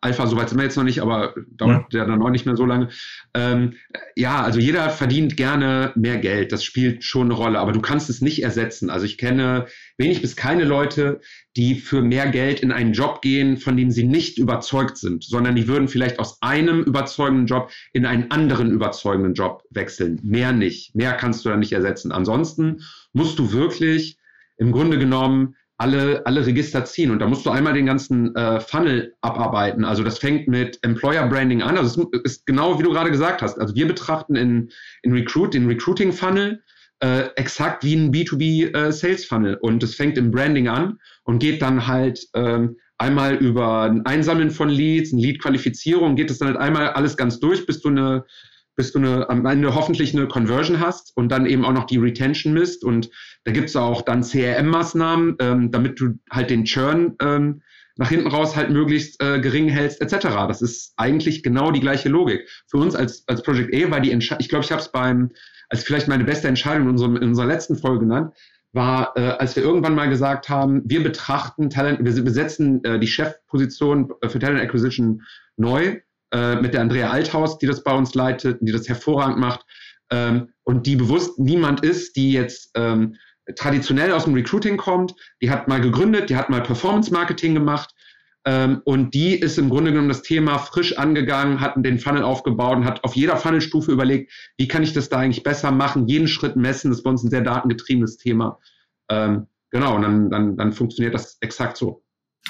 Alpha, soweit sind wir jetzt noch nicht, aber dauert ja, ja dann auch nicht mehr so lange. Ähm, ja, also jeder verdient gerne mehr Geld. Das spielt schon eine Rolle, aber du kannst es nicht ersetzen. Also ich kenne wenig bis keine Leute, die für mehr Geld in einen Job gehen, von dem sie nicht überzeugt sind, sondern die würden vielleicht aus einem überzeugenden Job in einen anderen überzeugenden Job wechseln. Mehr nicht. Mehr kannst du da nicht ersetzen. Ansonsten musst du wirklich im Grunde genommen alle, alle Register ziehen. Und da musst du einmal den ganzen äh, Funnel abarbeiten. Also das fängt mit Employer Branding an. Also es ist genau wie du gerade gesagt hast. Also wir betrachten in, in Recruit, den Recruiting Funnel äh, exakt wie ein B2B äh, Sales Funnel. Und es fängt im Branding an und geht dann halt ähm, einmal über ein Einsammeln von Leads, eine Lead-Qualifizierung, geht es dann halt einmal alles ganz durch, bis du eine bis du eine, am Ende hoffentlich eine Conversion hast und dann eben auch noch die Retention misst. Und da gibt es auch dann CRM-Maßnahmen, ähm, damit du halt den Churn ähm, nach hinten raus halt möglichst äh, gering hältst, etc. Das ist eigentlich genau die gleiche Logik. Für uns als, als Project A war die Entscheidung, ich glaube, ich habe es beim, als vielleicht meine beste Entscheidung in, unserem, in unserer letzten Folge genannt, war, äh, als wir irgendwann mal gesagt haben, wir betrachten Talent, wir besetzen äh, die Chefposition für Talent Acquisition neu äh, mit der Andrea Althaus, die das bei uns leitet, die das hervorragend macht ähm, und die bewusst niemand ist, die jetzt ähm, traditionell aus dem Recruiting kommt. Die hat mal gegründet, die hat mal Performance Marketing gemacht ähm, und die ist im Grunde genommen das Thema frisch angegangen, hat den Funnel aufgebaut und hat auf jeder Funnelstufe überlegt, wie kann ich das da eigentlich besser machen, jeden Schritt messen. Das ist bei uns ein sehr datengetriebenes Thema. Ähm, genau, und dann, dann, dann funktioniert das exakt so.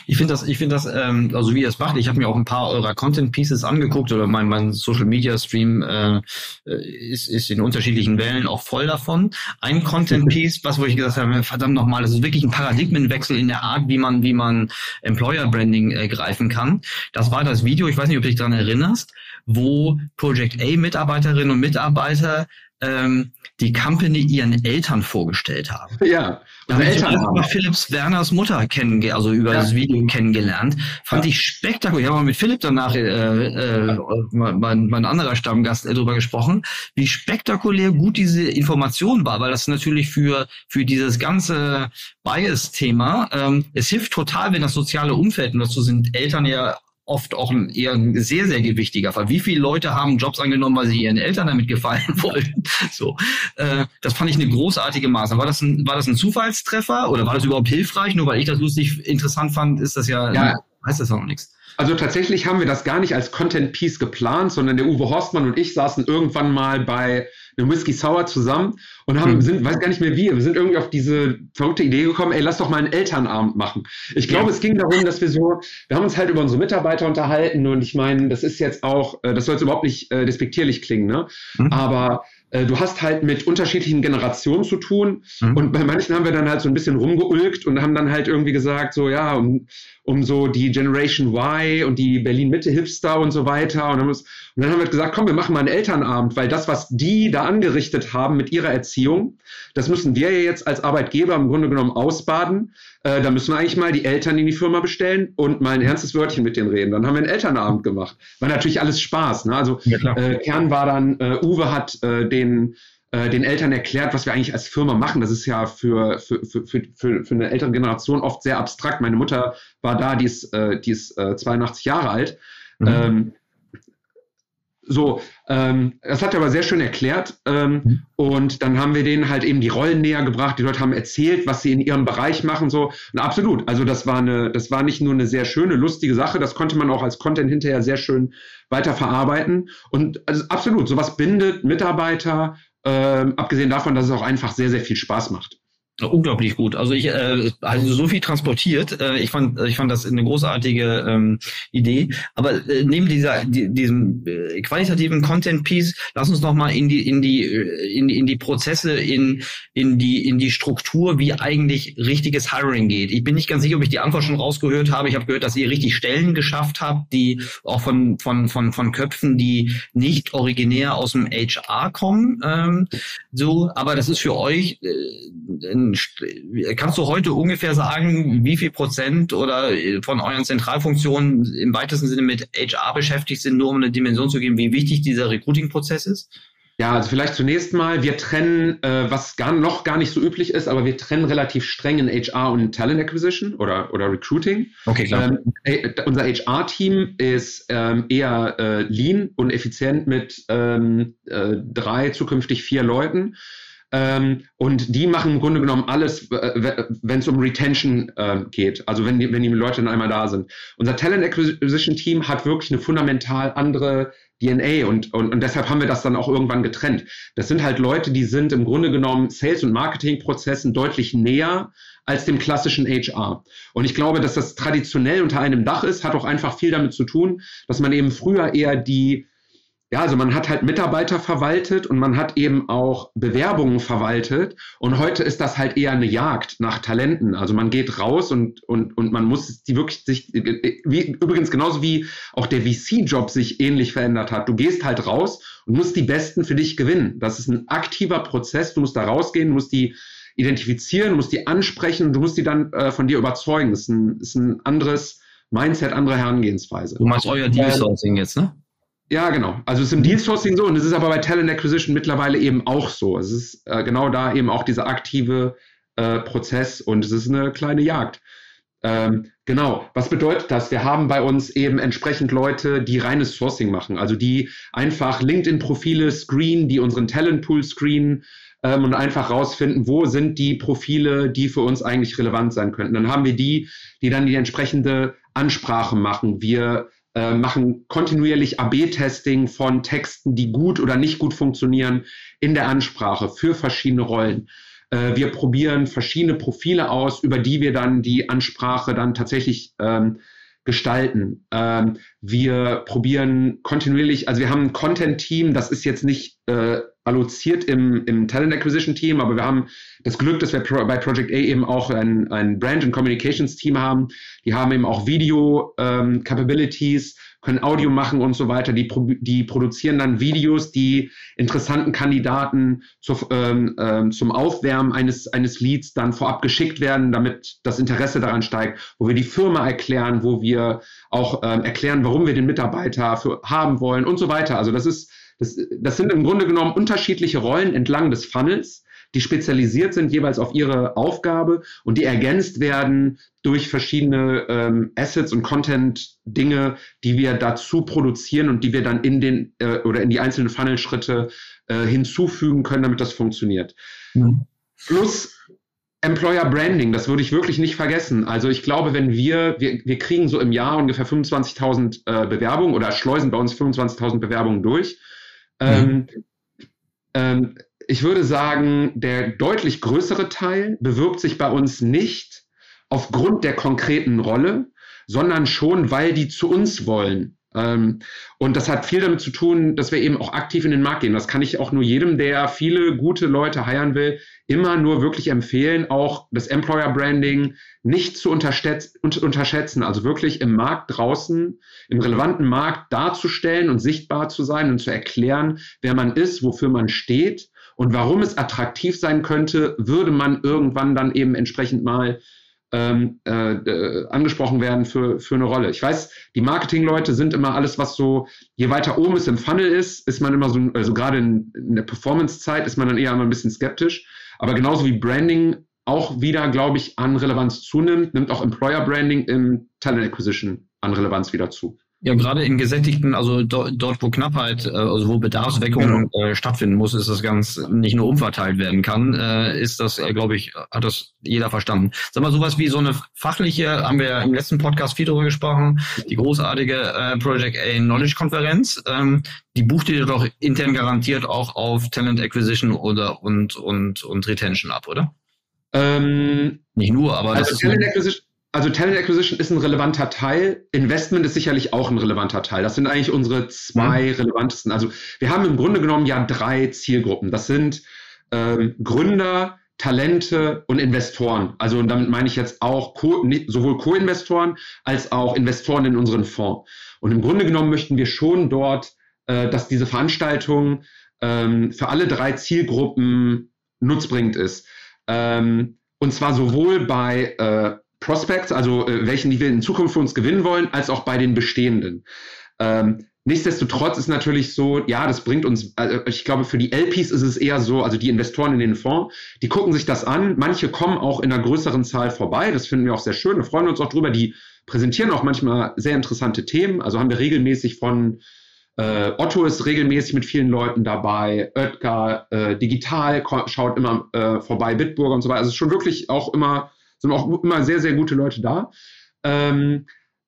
Ich finde das, ich finde das, ähm, also wie ihr es macht, ich habe mir auch ein paar eurer Content Pieces angeguckt oder mein, mein Social Media Stream äh, ist, ist in unterschiedlichen Wellen auch voll davon. Ein Content Piece, was wo ich gesagt habe, verdammt nochmal, das ist wirklich ein Paradigmenwechsel in der Art, wie man, wie man Employer Branding äh, greifen kann. Das war das Video, ich weiß nicht, ob du dich daran erinnerst, wo Project A Mitarbeiterinnen und Mitarbeiter ähm, die Company ihren Eltern vorgestellt haben. Ja, da habe ich über Philips Werners Mutter kennengelernt, also über ja. das Video kennengelernt. Fand ja. ich spektakulär. Ich habe mal mit Philipp danach, äh, äh, mein, mein anderer Stammgast, äh, darüber gesprochen, wie spektakulär gut diese Information war, weil das natürlich für, für dieses ganze Bias-Thema, ähm, es hilft total, wenn das soziale Umfeld, und dazu sind Eltern ja oft auch ein eher ein sehr, sehr gewichtiger Fall. Wie viele Leute haben Jobs angenommen, weil sie ihren Eltern damit gefallen *laughs* wollten? So, äh, das fand ich eine großartige Maßnahme. War das ein, war das ein Zufallstreffer oder war das überhaupt hilfreich? Nur weil ich das lustig interessant fand, ist das ja, ja. heißt das auch noch nichts. Also tatsächlich haben wir das gar nicht als Content Piece geplant, sondern der Uwe Horstmann und ich saßen irgendwann mal bei einem Whisky Sour zusammen und haben, mhm. sind, weiß gar nicht mehr wie, wir sind irgendwie auf diese verrückte Idee gekommen, ey, lass doch mal einen Elternabend machen. Ich glaube, ja. es ging darum, dass wir so, wir haben uns halt über unsere Mitarbeiter unterhalten und ich meine, das ist jetzt auch, äh, das soll jetzt überhaupt nicht äh, despektierlich klingen, ne? Mhm. Aber du hast halt mit unterschiedlichen Generationen zu tun. Mhm. Und bei manchen haben wir dann halt so ein bisschen rumgeulgt und haben dann halt irgendwie gesagt, so ja, um, um so die Generation Y und die Berlin-Mitte-Hipster und so weiter. Und, und dann haben wir gesagt, komm, wir machen mal einen Elternabend, weil das, was die da angerichtet haben mit ihrer Erziehung, das müssen wir ja jetzt als Arbeitgeber im Grunde genommen ausbaden. Äh, da müssen wir eigentlich mal die Eltern in die Firma bestellen und mal ein ernstes Wörtchen mit denen reden. Dann haben wir einen Elternabend gemacht. War natürlich alles Spaß. Ne? Also ja, äh, Kern war dann, äh, Uwe hat äh, den äh, den Eltern erklärt, was wir eigentlich als Firma machen. Das ist ja für, für, für, für, für eine ältere Generation oft sehr abstrakt. Meine Mutter war da, die ist, äh, die ist äh, 82 Jahre alt. Mhm. Ähm, so, ähm, das hat er aber sehr schön erklärt. Ähm, mhm. Und dann haben wir denen halt eben die Rollen näher gebracht. Die Leute haben erzählt, was sie in ihrem Bereich machen. So, und absolut. Also das war eine, das war nicht nur eine sehr schöne, lustige Sache. Das konnte man auch als Content hinterher sehr schön weiter verarbeiten. Und also absolut, sowas bindet Mitarbeiter ähm, abgesehen davon, dass es auch einfach sehr, sehr viel Spaß macht. Unglaublich gut. Also ich äh, also so viel transportiert. Äh, ich fand ich fand das eine großartige ähm, Idee. Aber äh, neben dieser die, diesem äh, qualitativen Content Piece, lass uns noch mal in die in die äh, in die, in die Prozesse in in die in die Struktur, wie eigentlich richtiges Hiring geht. Ich bin nicht ganz sicher, ob ich die Antwort schon rausgehört habe. Ich habe gehört, dass ihr richtig Stellen geschafft habt, die auch von von von von Köpfen, die nicht originär aus dem HR kommen. Ähm, so, aber das ist für euch äh, kannst du heute ungefähr sagen, wie viel Prozent oder äh, von euren Zentralfunktionen im weitesten Sinne mit HR beschäftigt sind, nur um eine Dimension zu geben, wie wichtig dieser Recruiting-Prozess ist? Ja, also vielleicht zunächst mal, wir trennen, äh, was gar, noch gar nicht so üblich ist, aber wir trennen relativ streng in HR und Talent Acquisition oder, oder Recruiting. Okay, klar. Ähm, äh, unser HR-Team ist ähm, eher äh, lean und effizient mit ähm, äh, drei, zukünftig vier Leuten. Ähm, und die machen im Grunde genommen alles, äh, wenn es um Retention äh, geht, also wenn die, wenn die Leute dann einmal da sind. Unser Talent Acquisition Team hat wirklich eine fundamental andere DNA und, und, und deshalb haben wir das dann auch irgendwann getrennt. Das sind halt Leute, die sind im Grunde genommen Sales- und Marketingprozessen deutlich näher als dem klassischen HR. Und ich glaube, dass das traditionell unter einem Dach ist, hat auch einfach viel damit zu tun, dass man eben früher eher die ja, also man hat halt Mitarbeiter verwaltet und man hat eben auch Bewerbungen verwaltet. Und heute ist das halt eher eine Jagd nach Talenten. Also man geht raus und, und, und man muss die wirklich sich, wie, übrigens genauso wie auch der VC-Job sich ähnlich verändert hat. Du gehst halt raus und musst die Besten für dich gewinnen. Das ist ein aktiver Prozess. Du musst da rausgehen, du musst die identifizieren, du musst die ansprechen und du musst die dann äh, von dir überzeugen. Das ist ein, ist ein anderes Mindset, andere Herangehensweise. Du machst euer Deal Sourcing jetzt, ne? Ja, genau. Also es ist im Deal Sourcing so und es ist aber bei Talent Acquisition mittlerweile eben auch so. Es ist äh, genau da eben auch dieser aktive äh, Prozess und es ist eine kleine Jagd. Ähm, genau. Was bedeutet das? Wir haben bei uns eben entsprechend Leute, die reines Sourcing machen, also die einfach LinkedIn-Profile screenen, die unseren Talentpool screenen ähm, und einfach rausfinden, wo sind die Profile, die für uns eigentlich relevant sein könnten. Dann haben wir die, die dann die entsprechende Ansprache machen. Wir äh, machen kontinuierlich AB-Testing von Texten, die gut oder nicht gut funktionieren in der Ansprache für verschiedene Rollen. Äh, wir probieren verschiedene Profile aus, über die wir dann die Ansprache dann tatsächlich ähm, gestalten. Ähm, wir probieren kontinuierlich, also wir haben ein Content-Team, das ist jetzt nicht äh, alloziert im, im Talent Acquisition Team, aber wir haben das Glück, dass wir pro, bei Project A eben auch ein, ein Brand and Communications Team haben. Die haben eben auch Video ähm, Capabilities, können Audio machen und so weiter. Die, die produzieren dann Videos, die interessanten Kandidaten zu, ähm, ähm, zum Aufwärmen eines, eines Leads dann vorab geschickt werden, damit das Interesse daran steigt, wo wir die Firma erklären, wo wir auch ähm, erklären, warum wir den Mitarbeiter für haben wollen und so weiter. Also das ist das, das sind im Grunde genommen unterschiedliche Rollen entlang des Funnels, die spezialisiert sind jeweils auf ihre Aufgabe und die ergänzt werden durch verschiedene ähm, Assets und Content-Dinge, die wir dazu produzieren und die wir dann in den äh, oder in die einzelnen Funnel-Schritte äh, hinzufügen können, damit das funktioniert. Mhm. Plus Employer Branding, das würde ich wirklich nicht vergessen. Also ich glaube, wenn wir, wir, wir kriegen so im Jahr ungefähr 25.000 äh, Bewerbungen oder schleusen bei uns 25.000 Bewerbungen durch. Ähm, mhm. ähm, ich würde sagen, der deutlich größere Teil bewirbt sich bei uns nicht aufgrund der konkreten Rolle, sondern schon, weil die zu uns wollen. Ähm, und das hat viel damit zu tun, dass wir eben auch aktiv in den Markt gehen. Das kann ich auch nur jedem, der viele gute Leute heiern will, immer nur wirklich empfehlen, auch das Employer Branding nicht zu unterschätzen, also wirklich im Markt draußen, im relevanten Markt darzustellen und sichtbar zu sein und zu erklären, wer man ist, wofür man steht und warum es attraktiv sein könnte, würde man irgendwann dann eben entsprechend mal ähm, äh, äh, angesprochen werden für, für eine Rolle. Ich weiß, die Marketingleute sind immer alles, was so, je weiter oben es im Funnel ist, ist man immer so, also gerade in, in der Performance-Zeit ist man dann eher immer ein bisschen skeptisch. Aber genauso wie Branding auch wieder, glaube ich, an Relevanz zunimmt, nimmt auch Employer Branding im Talent Acquisition an Relevanz wieder zu. Ja, gerade in gesättigten, also do, dort, wo Knappheit, äh, also wo Bedarfsweckung genau. äh, stattfinden muss, ist das ganz nicht nur umverteilt werden kann, äh, ist das, äh, glaube ich, hat das jeder verstanden. Sag mal, sowas wie so eine fachliche, haben wir im letzten Podcast viel darüber gesprochen, die großartige äh, Project A Knowledge Konferenz, ähm, die bucht ihr doch intern garantiert auch auf Talent Acquisition oder und und und Retention ab, oder? Ähm, nicht nur, aber also das Talent Acquisition also Talent Acquisition ist ein relevanter Teil. Investment ist sicherlich auch ein relevanter Teil. Das sind eigentlich unsere zwei mhm. relevantesten. Also wir haben im Grunde genommen ja drei Zielgruppen. Das sind ähm, Gründer, Talente und Investoren. Also und damit meine ich jetzt auch Co sowohl Co-Investoren als auch Investoren in unseren Fonds. Und im Grunde genommen möchten wir schon dort, äh, dass diese Veranstaltung ähm, für alle drei Zielgruppen nutzbringend ist. Ähm, und zwar sowohl bei äh, Prospects, also äh, welchen, die wir in Zukunft für uns gewinnen wollen, als auch bei den bestehenden. Ähm, nichtsdestotrotz ist natürlich so, ja, das bringt uns, also ich glaube, für die LPs ist es eher so, also die Investoren in den Fonds, die gucken sich das an. Manche kommen auch in einer größeren Zahl vorbei. Das finden wir auch sehr schön. Da freuen wir uns auch drüber. Die präsentieren auch manchmal sehr interessante Themen. Also haben wir regelmäßig von Äh, Otto ist regelmäßig mit vielen Leuten dabei. Oetker, äh, digital schaut immer äh, vorbei, Bitburger und so weiter. Also es ist schon wirklich auch immer, sind auch immer sehr, sehr gute Leute da. Ähm,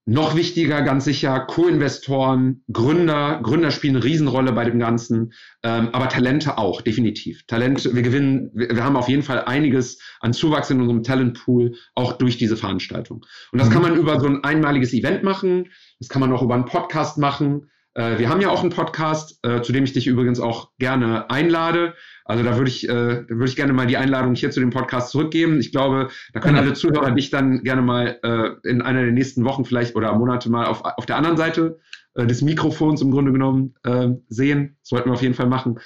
noch wichtiger, ganz sicher, Co-Investoren, Gründer. Gründer spielen eine Riesenrolle bei dem Ganzen, ähm, aber Talente auch, definitiv. Talente, wir gewinnen, wir, wir, haben auf jeden Fall einiges an Zuwachs in unserem Talentpool, auch durch diese Veranstaltung. Und das mhm. kann man über so ein einmaliges Event machen, das kann man auch über einen Podcast machen. Äh, wir haben ja auch einen Podcast, äh, zu dem ich dich übrigens auch gerne einlade. Also da würde ich, äh, da würde ich gerne mal die Einladung hier zu dem Podcast zurückgeben. Ich glaube, da können alle Zuhörer dich dann gerne mal äh, in einer der nächsten Wochen vielleicht oder Monate mal auf, auf der anderen Seite äh, des Mikrofons im Grunde genommen äh, sehen. Das sollten wir auf jeden Fall machen.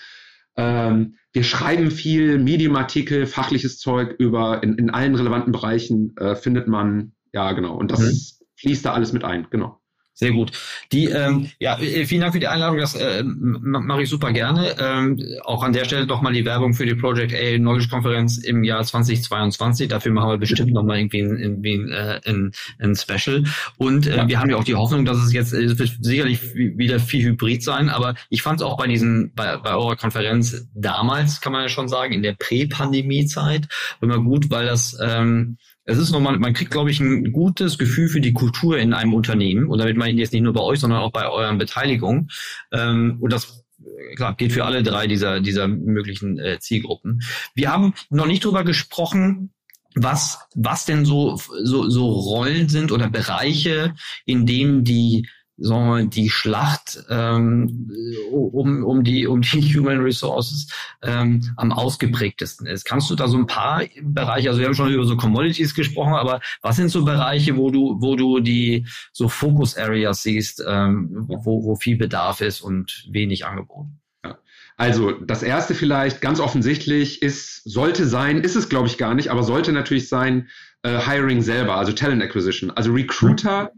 Ähm, wir schreiben viel Medium-Artikel, fachliches Zeug über in, in allen relevanten Bereichen äh, findet man, ja genau. Und das mhm. fließt da alles mit ein, genau. Sehr gut. Die, ähm, ja, äh, vielen Dank für die Einladung. Das äh, mache ich super gerne. Ähm, auch an der Stelle doch mal die Werbung für die Project A Knowledge Konferenz im Jahr 2022. Dafür machen wir bestimmt noch mal irgendwie ein, irgendwie ein, äh, ein, ein Special. Und äh, wir haben ja auch die Hoffnung, dass es jetzt es wird sicherlich wieder viel Hybrid sein. Aber ich fand es auch bei diesen bei, bei eurer Konferenz damals kann man ja schon sagen in der Prä-Pandemie-Zeit immer gut, weil das ähm, es ist nochmal, man kriegt, glaube ich, ein gutes Gefühl für die Kultur in einem Unternehmen. Und damit meine ich jetzt nicht nur bei euch, sondern auch bei euren Beteiligungen. Ähm, und das klar, geht für alle drei dieser, dieser möglichen äh, Zielgruppen. Wir haben noch nicht drüber gesprochen, was, was denn so, so, so Rollen sind oder Bereiche, in denen die sagen wir, die Schlacht ähm, um, um, die, um die *laughs* Human Resources ähm, am ausgeprägtesten ist. Kannst du da so ein paar Bereiche, also wir haben schon über so Commodities gesprochen, aber was sind so Bereiche, wo du, wo du die so Focus Areas siehst, ähm, wo, wo viel Bedarf ist und wenig Angebot? Also das erste vielleicht ganz offensichtlich ist, sollte sein, ist es glaube ich gar nicht, aber sollte natürlich sein, äh, Hiring selber, also Talent Acquisition. Also Recruiter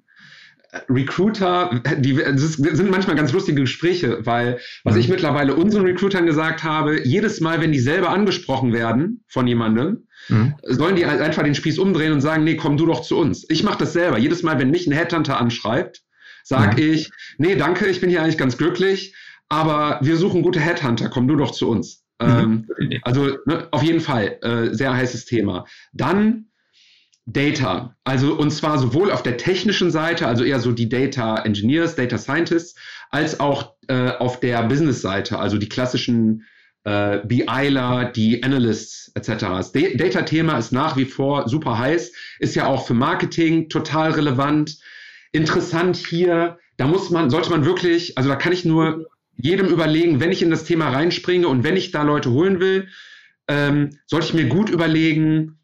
Recruiter, die, das sind manchmal ganz lustige Gespräche, weil was mhm. ich mittlerweile unseren Recruitern gesagt habe, jedes Mal, wenn die selber angesprochen werden von jemandem, mhm. sollen die einfach den Spieß umdrehen und sagen, nee, komm du doch zu uns. Ich mache das selber. Jedes Mal, wenn mich ein Headhunter anschreibt, sage mhm. ich, nee, danke, ich bin hier eigentlich ganz glücklich, aber wir suchen gute Headhunter, komm du doch zu uns. Mhm. Ähm, also ne, auf jeden Fall äh, sehr heißes Thema. Dann Data. Also und zwar sowohl auf der technischen Seite, also eher so die Data Engineers, Data Scientists, als auch äh, auf der Business-Seite, also die klassischen äh, BIler, die Analysts etc. Das Data-Thema ist nach wie vor super heiß, ist ja auch für Marketing total relevant. Interessant hier, da muss man, sollte man wirklich, also da kann ich nur jedem überlegen, wenn ich in das Thema reinspringe und wenn ich da Leute holen will, ähm, sollte ich mir gut überlegen,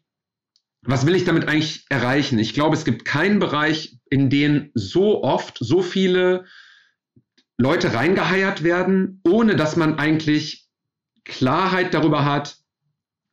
was will ich damit eigentlich erreichen? Ich glaube, es gibt keinen Bereich, in den so oft so viele Leute reingeheiert werden, ohne dass man eigentlich Klarheit darüber hat,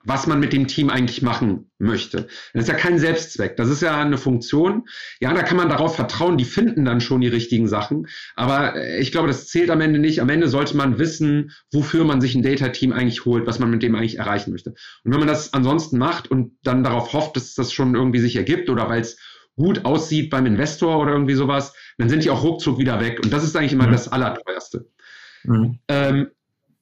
was man mit dem Team eigentlich machen möchte. Das ist ja kein Selbstzweck, das ist ja eine Funktion. Ja, da kann man darauf vertrauen, die finden dann schon die richtigen Sachen. Aber äh, ich glaube, das zählt am Ende nicht. Am Ende sollte man wissen, wofür man sich ein Data-Team eigentlich holt, was man mit dem eigentlich erreichen möchte. Und wenn man das ansonsten macht und dann darauf hofft, dass das schon irgendwie sich ergibt oder weil es gut aussieht beim Investor oder irgendwie sowas, dann sind die auch ruckzuck wieder weg. Und das ist eigentlich immer mhm. das Allerteuerste. Mhm. Ähm,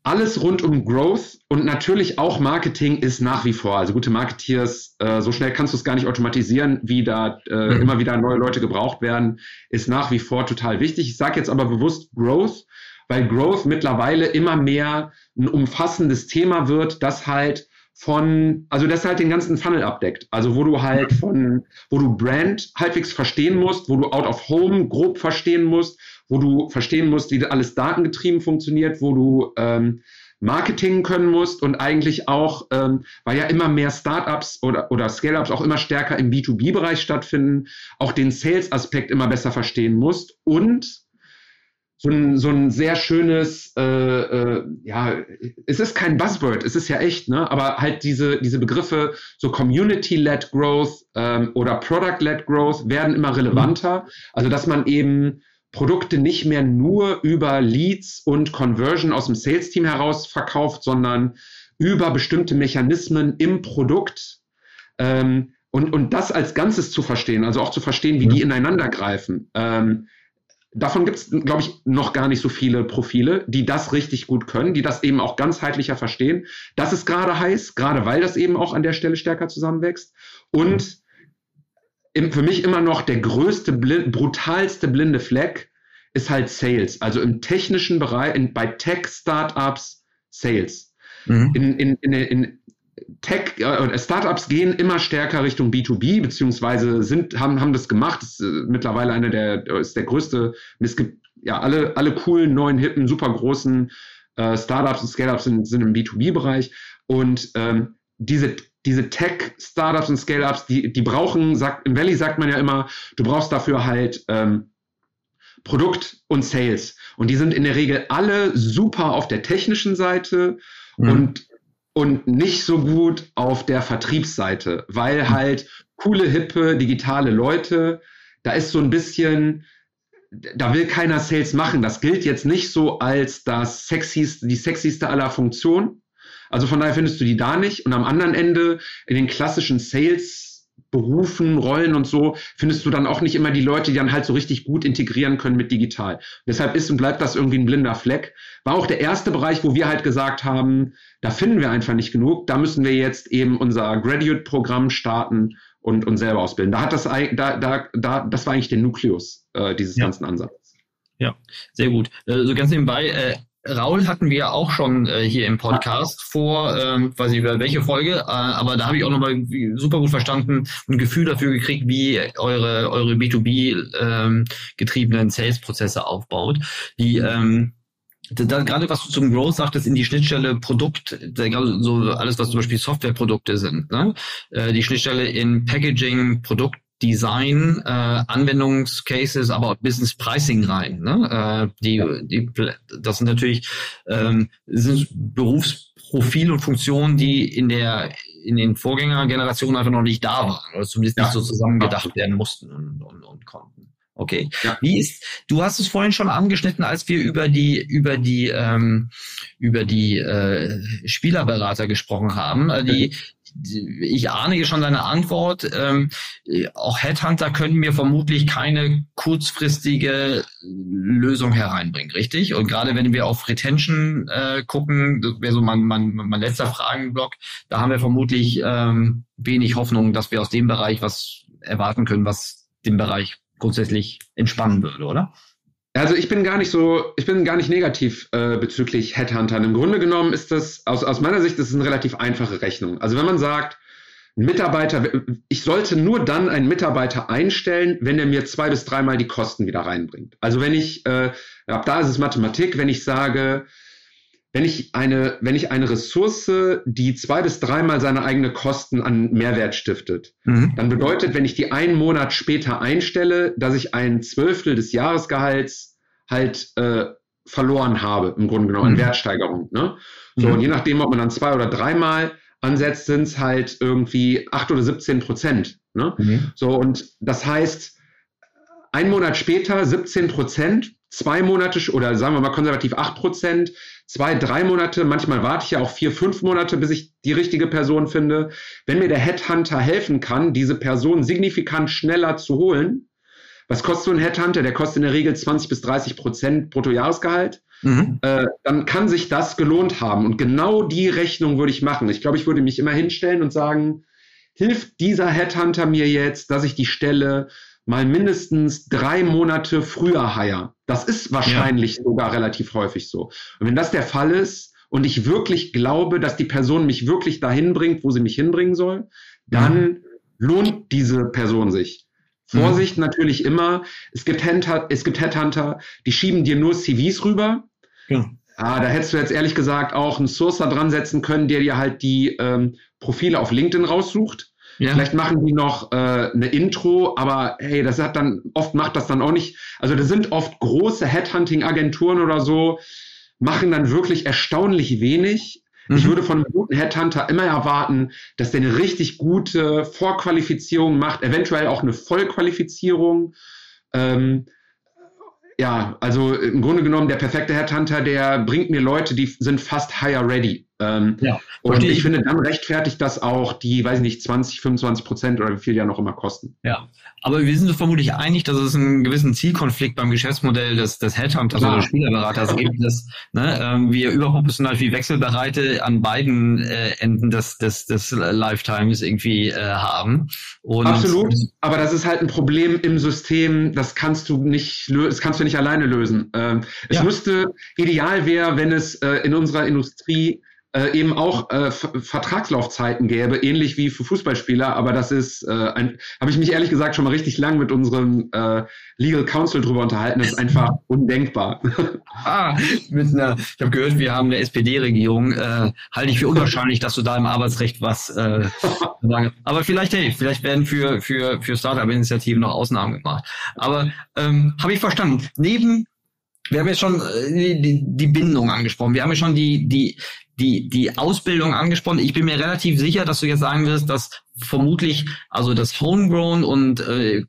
alles rund um Growth und natürlich auch Marketing ist nach wie vor. Also gute Marketeers, äh, so schnell kannst du es gar nicht automatisieren, wie da äh, mhm. immer wieder neue Leute gebraucht werden, ist nach wie vor total wichtig. Ich sage jetzt aber bewusst Growth, weil Growth mittlerweile immer mehr ein umfassendes Thema wird, das halt von, also das halt den ganzen Funnel abdeckt. Also wo du halt von, wo du Brand halbwegs verstehen musst, wo du Out of Home grob verstehen musst, wo du verstehen musst, wie alles datengetrieben funktioniert, wo du ähm, Marketing können musst und eigentlich auch, ähm, weil ja immer mehr Startups oder, oder Scale-Ups auch immer stärker im B2B-Bereich stattfinden, auch den Sales-Aspekt immer besser verstehen musst und so ein, so ein sehr schönes, äh, äh, ja, es ist kein Buzzword, es ist ja echt, ne? aber halt diese, diese Begriffe, so Community-led Growth ähm, oder Product-led Growth werden immer relevanter. Also, dass man eben Produkte nicht mehr nur über Leads und Conversion aus dem Sales-Team heraus verkauft, sondern über bestimmte Mechanismen im Produkt. Ähm, und, und das als Ganzes zu verstehen, also auch zu verstehen, wie die ineinander greifen. Ähm, davon gibt es, glaube ich, noch gar nicht so viele Profile, die das richtig gut können, die das eben auch ganzheitlicher verstehen. Das ist gerade heiß, gerade weil das eben auch an der Stelle stärker zusammenwächst. Und für mich immer noch der größte, blind, brutalste blinde Fleck ist halt Sales. Also im technischen Bereich, in, bei Tech-Startups Sales. Mhm. In, in, in, in Tech, äh, Startups gehen immer stärker Richtung B2B, beziehungsweise sind, haben, haben das gemacht. Das ist äh, mittlerweile einer der, ist der größte, es gibt ja alle, alle coolen, neuen, hippen, super großen äh, Startups und Scale-Ups sind, sind im B2B-Bereich. Und ähm, diese, diese Tech-Startups und Scale-Ups, die, die brauchen, sagt, im Valley sagt man ja immer, du brauchst dafür halt ähm, Produkt und Sales. Und die sind in der Regel alle super auf der technischen Seite mhm. und und nicht so gut auf der Vertriebsseite, weil hm. halt coole, hippe, digitale Leute, da ist so ein bisschen, da will keiner Sales machen. Das gilt jetzt nicht so als das sexyste, die sexyste aller Funktionen. Also von daher findest du die da nicht. Und am anderen Ende in den klassischen Sales Berufen, Rollen und so, findest du dann auch nicht immer die Leute, die dann halt so richtig gut integrieren können mit digital. deshalb ist und bleibt das irgendwie ein blinder Fleck. War auch der erste Bereich, wo wir halt gesagt haben, da finden wir einfach nicht genug. Da müssen wir jetzt eben unser Graduate-Programm starten und uns selber ausbilden. Da hat das, da, da, da, das war eigentlich der Nukleus äh, dieses ja. ganzen Ansatzes. Ja, sehr gut. Äh, so also ganz nebenbei, äh, Raul hatten wir auch schon äh, hier im Podcast vor, ähm, weiß nicht über welche Folge, äh, aber da habe ich auch nochmal super gut verstanden und ein Gefühl dafür gekriegt, wie eure, eure B2B ähm, getriebenen Sales-Prozesse aufbaut. Die ähm, da, gerade was du zum Growth sagtest, in die Schnittstelle Produkt, so alles, was zum Beispiel Softwareprodukte sind, ne? Äh, die Schnittstelle in Packaging, Produkt, Design, äh, Anwendungscases, aber auch Business Pricing rein. Ne? Äh, die, die, das sind natürlich ähm, sind Berufsprofile und Funktionen, die in der in den Vorgängergenerationen einfach noch nicht da waren oder zumindest nicht so zusammengedacht werden mussten und, und, und konnten. Okay. Ja. Wie ist, du hast es vorhin schon angeschnitten, als wir über die, über die, ähm, über die äh, Spielerberater gesprochen haben. Äh, die, ich ahne hier schon deine Antwort. Ähm, auch Headhunter können mir vermutlich keine kurzfristige Lösung hereinbringen, richtig? Und gerade wenn wir auf Retention äh, gucken, das wäre so mein, mein, mein letzter Fragenblock, da haben wir vermutlich ähm, wenig Hoffnung, dass wir aus dem Bereich was erwarten können, was den Bereich grundsätzlich entspannen würde, oder? Also ich bin gar nicht so, ich bin gar nicht negativ äh, bezüglich Headhuntern. Im Grunde genommen ist das, aus, aus meiner Sicht, das ist eine relativ einfache Rechnung. Also wenn man sagt, ein Mitarbeiter, ich sollte nur dann einen Mitarbeiter einstellen, wenn er mir zwei bis dreimal die Kosten wieder reinbringt. Also wenn ich, äh, ab da ist es Mathematik, wenn ich sage, wenn ich eine, wenn ich eine Ressource, die zwei bis dreimal seine eigene Kosten an Mehrwert stiftet, mhm. dann bedeutet, wenn ich die einen Monat später einstelle, dass ich ein Zwölftel des Jahresgehalts halt äh, verloren habe, im Grunde genommen, mhm. an Wertsteigerung. Ne? So, mhm. und je nachdem, ob man dann zwei oder dreimal ansetzt, sind es halt irgendwie acht oder 17 Prozent. Ne? Mhm. So, und das heißt, ein Monat später 17 Prozent, zwei Monate oder sagen wir mal konservativ acht Prozent, zwei, drei Monate, manchmal warte ich ja auch vier, fünf Monate, bis ich die richtige Person finde. Wenn mir der Headhunter helfen kann, diese Person signifikant schneller zu holen, was kostet so ein Headhunter? Der kostet in der Regel 20 bis 30 Prozent Bruttojahresgehalt. Mhm. Äh, dann kann sich das gelohnt haben. Und genau die Rechnung würde ich machen. Ich glaube, ich würde mich immer hinstellen und sagen, hilft dieser Headhunter mir jetzt, dass ich die Stelle mal mindestens drei Monate früher hire. Das ist wahrscheinlich ja. sogar relativ häufig so. Und wenn das der Fall ist und ich wirklich glaube, dass die Person mich wirklich dahin bringt, wo sie mich hinbringen soll, dann mhm. lohnt diese Person sich. Mhm. Vorsicht mhm. natürlich immer. Es gibt, Headhunter, es gibt Headhunter, die schieben dir nur CVs rüber. Ja. Ah, da hättest du jetzt ehrlich gesagt auch einen Sourcer dran setzen können, der dir halt die ähm, Profile auf LinkedIn raussucht. Ja. Vielleicht machen die noch äh, eine Intro, aber hey, das hat dann, oft macht das dann auch nicht. Also da sind oft große Headhunting-Agenturen oder so, machen dann wirklich erstaunlich wenig. Mhm. Ich würde von einem guten Headhunter immer erwarten, dass der eine richtig gute Vorqualifizierung macht, eventuell auch eine Vollqualifizierung. Ähm, ja, also im Grunde genommen der perfekte Headhunter, der bringt mir Leute, die sind fast hire ready. Äh, Ähm, ja, und ich finde, dann rechtfertigt das auch die, weiß ich nicht, 20, 25 Prozent oder wie viel ja noch immer kosten. Ja, aber wir sind uns vermutlich einig, dass es einen gewissen Zielkonflikt beim Geschäftsmodell des, des Headhunters ja. oder Spielerberaters gibt, dass ne, ähm, wir überproportional viel Wechselbereite an beiden äh, Enden des, des, des Lifetimes irgendwie äh, haben. Und Absolut, aber das ist halt ein Problem im System, das kannst du nicht, das kannst du nicht alleine lösen. Ähm, es ja. müsste ideal wäre, wenn es äh, in unserer Industrie äh, eben auch äh, Vertragslaufzeiten gäbe, ähnlich wie für Fußballspieler, aber das ist, äh, habe ich mich ehrlich gesagt schon mal richtig lang mit unserem äh, Legal Counsel drüber unterhalten, das ist einfach *laughs* undenkbar. ah, mit einer, ich habe gehört, wir haben eine SPD-Regierung, äh, halte ich für unwahrscheinlich, dass du da im Arbeitsrecht was äh. *laughs* Aber vielleicht, hey, vielleicht werden für, für, für Startup-Initiativen noch Ausnahmen gemacht. Aber ähm, habe ich verstanden. Neben wir haben jetzt schon äh, die, die Bindung angesprochen. Wir haben ja schon die, die, die, die Ausbildung angesprochen. Ich bin mir relativ sicher, dass du jetzt sagen wirst, dass vermutlich also das Homegrown und äh,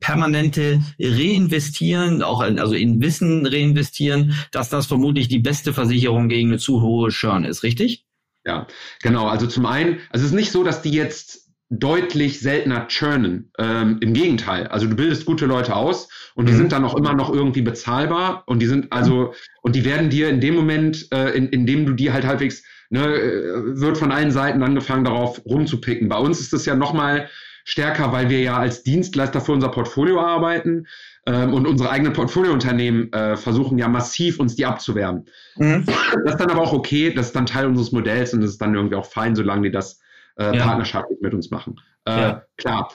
permanente Reinvestieren, auch also in Wissen reinvestieren, dass das vermutlich die beste Versicherung gegen eine zu hohe Churn ist, richtig? Ja, genau. Also zum einen, also es ist nicht so, dass die jetzt deutlich seltener churnen. Ähm, Im Gegenteil. Also du bildest gute Leute aus und die mhm. sind dann auch immer noch irgendwie bezahlbar und die sind also, und die werden dir in dem Moment, äh, in, in dem du die halt halbwegs, ne, äh, wird von allen Seiten angefangen, darauf rumzupicken. Bei uns ist das ja nochmal stärker, weil wir ja als Dienstleister für unser Portfolio arbeiten ähm, und unsere eigenen Portfoliounternehmen äh, versuchen ja massiv uns die abzuwerben. Mhm. Das ist dann aber auch okay, das ist dann Teil unseres Modells und das ist dann irgendwie auch fein, solange die das äh, ja. partnerschaftlich mit uns machen. Äh, ja. Klar.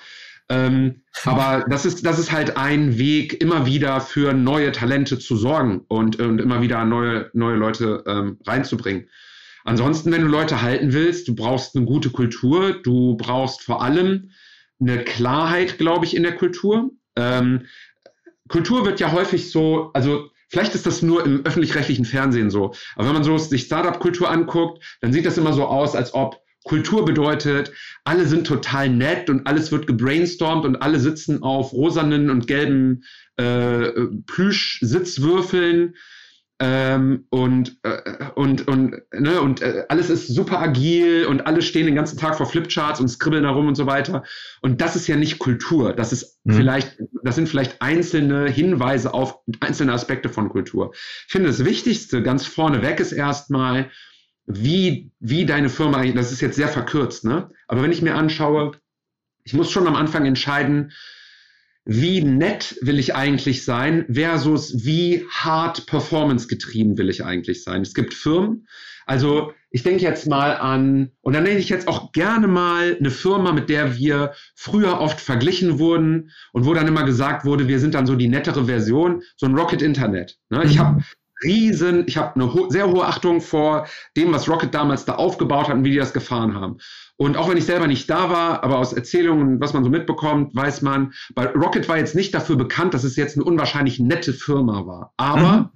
Ähm, aber das ist, das ist halt ein Weg, immer wieder für neue Talente zu sorgen und, und immer wieder neue, neue Leute ähm, reinzubringen. Ansonsten, wenn du Leute halten willst, du brauchst eine gute Kultur, du brauchst vor allem eine Klarheit, glaube ich, in der Kultur. Ähm, Kultur wird ja häufig so, also vielleicht ist das nur im öffentlich-rechtlichen Fernsehen so, aber wenn man so sich Startup-Kultur anguckt, dann sieht das immer so aus, als ob Kultur bedeutet, alle sind total nett und alles wird gebrainstormt und alle sitzen auf rosanen und gelben äh, Plüsch-Sitzwürfeln ähm, und, äh, und, und, ne, und äh, alles ist super agil und alle stehen den ganzen Tag vor Flipcharts und skribbeln herum und so weiter. Und das ist ja nicht Kultur. Das ist mhm. vielleicht, das sind vielleicht einzelne Hinweise auf einzelne Aspekte von Kultur. Ich finde, das Wichtigste ganz vorneweg ist erstmal, wie, wie deine Firma das ist jetzt sehr verkürzt, ne? Aber wenn ich mir anschaue, ich muss schon am Anfang entscheiden, wie nett will ich eigentlich sein versus wie hart performance getrieben will ich eigentlich sein. Es gibt Firmen, also ich denke jetzt mal an, und dann nenne ich jetzt auch gerne mal eine Firma, mit der wir früher oft verglichen wurden und wo dann immer gesagt wurde, wir sind dann so die nettere Version, so ein Rocket Internet. Ne? Ich mhm. habe riesen, ich habe eine ho sehr hohe Achtung vor dem, was Rocket damals da aufgebaut hat und wie die das gefahren haben. Und auch wenn ich selber nicht da war, aber aus Erzählungen, was man so mitbekommt, weiß man, weil Rocket war jetzt nicht dafür bekannt, dass es jetzt eine unwahrscheinlich nette Firma war. Aber mhm.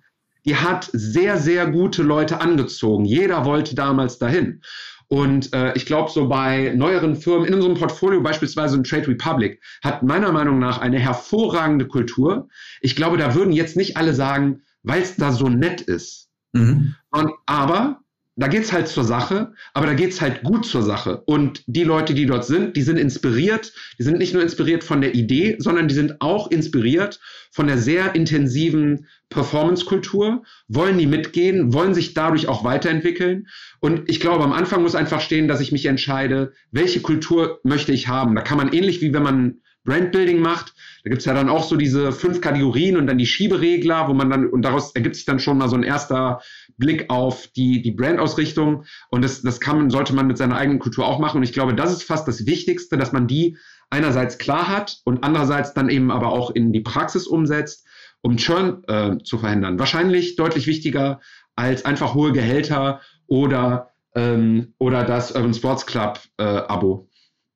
die hat sehr, sehr gute Leute angezogen. Jeder wollte damals dahin. Und äh, ich glaube, so bei neueren Firmen in unserem Portfolio, beispielsweise in Trade Republic, hat meiner Meinung nach eine hervorragende Kultur. Ich glaube, da würden jetzt nicht alle sagen, weil es da so nett ist. Mhm. Und, aber da geht's halt zur Sache, aber da geht's halt gut zur Sache. Und die Leute, die dort sind, die sind inspiriert. Die sind nicht nur inspiriert von der Idee, sondern die sind auch inspiriert von der sehr intensiven Performance-Kultur, wollen die mitgehen, wollen sich dadurch auch weiterentwickeln. Und ich glaube, am Anfang muss einfach stehen, dass ich mich entscheide, welche Kultur möchte ich haben. Da kann man ähnlich wie wenn man Brandbuilding macht. Da gibt's ja dann auch so diese fünf Kategorien und dann die Schieberegler, wo man dann, und daraus ergibt sich dann schon mal so ein erster Blick auf die, die Brandausrichtung. Und das, das kann, sollte man mit seiner eigenen Kultur auch machen. Und ich glaube, das ist fast das Wichtigste, dass man die einerseits klar hat und andererseits dann eben aber auch in die Praxis umsetzt, um Churn äh, zu verhindern. Wahrscheinlich deutlich wichtiger als einfach hohe Gehälter oder, ähm, oder das Urban Sports Club äh, Abo.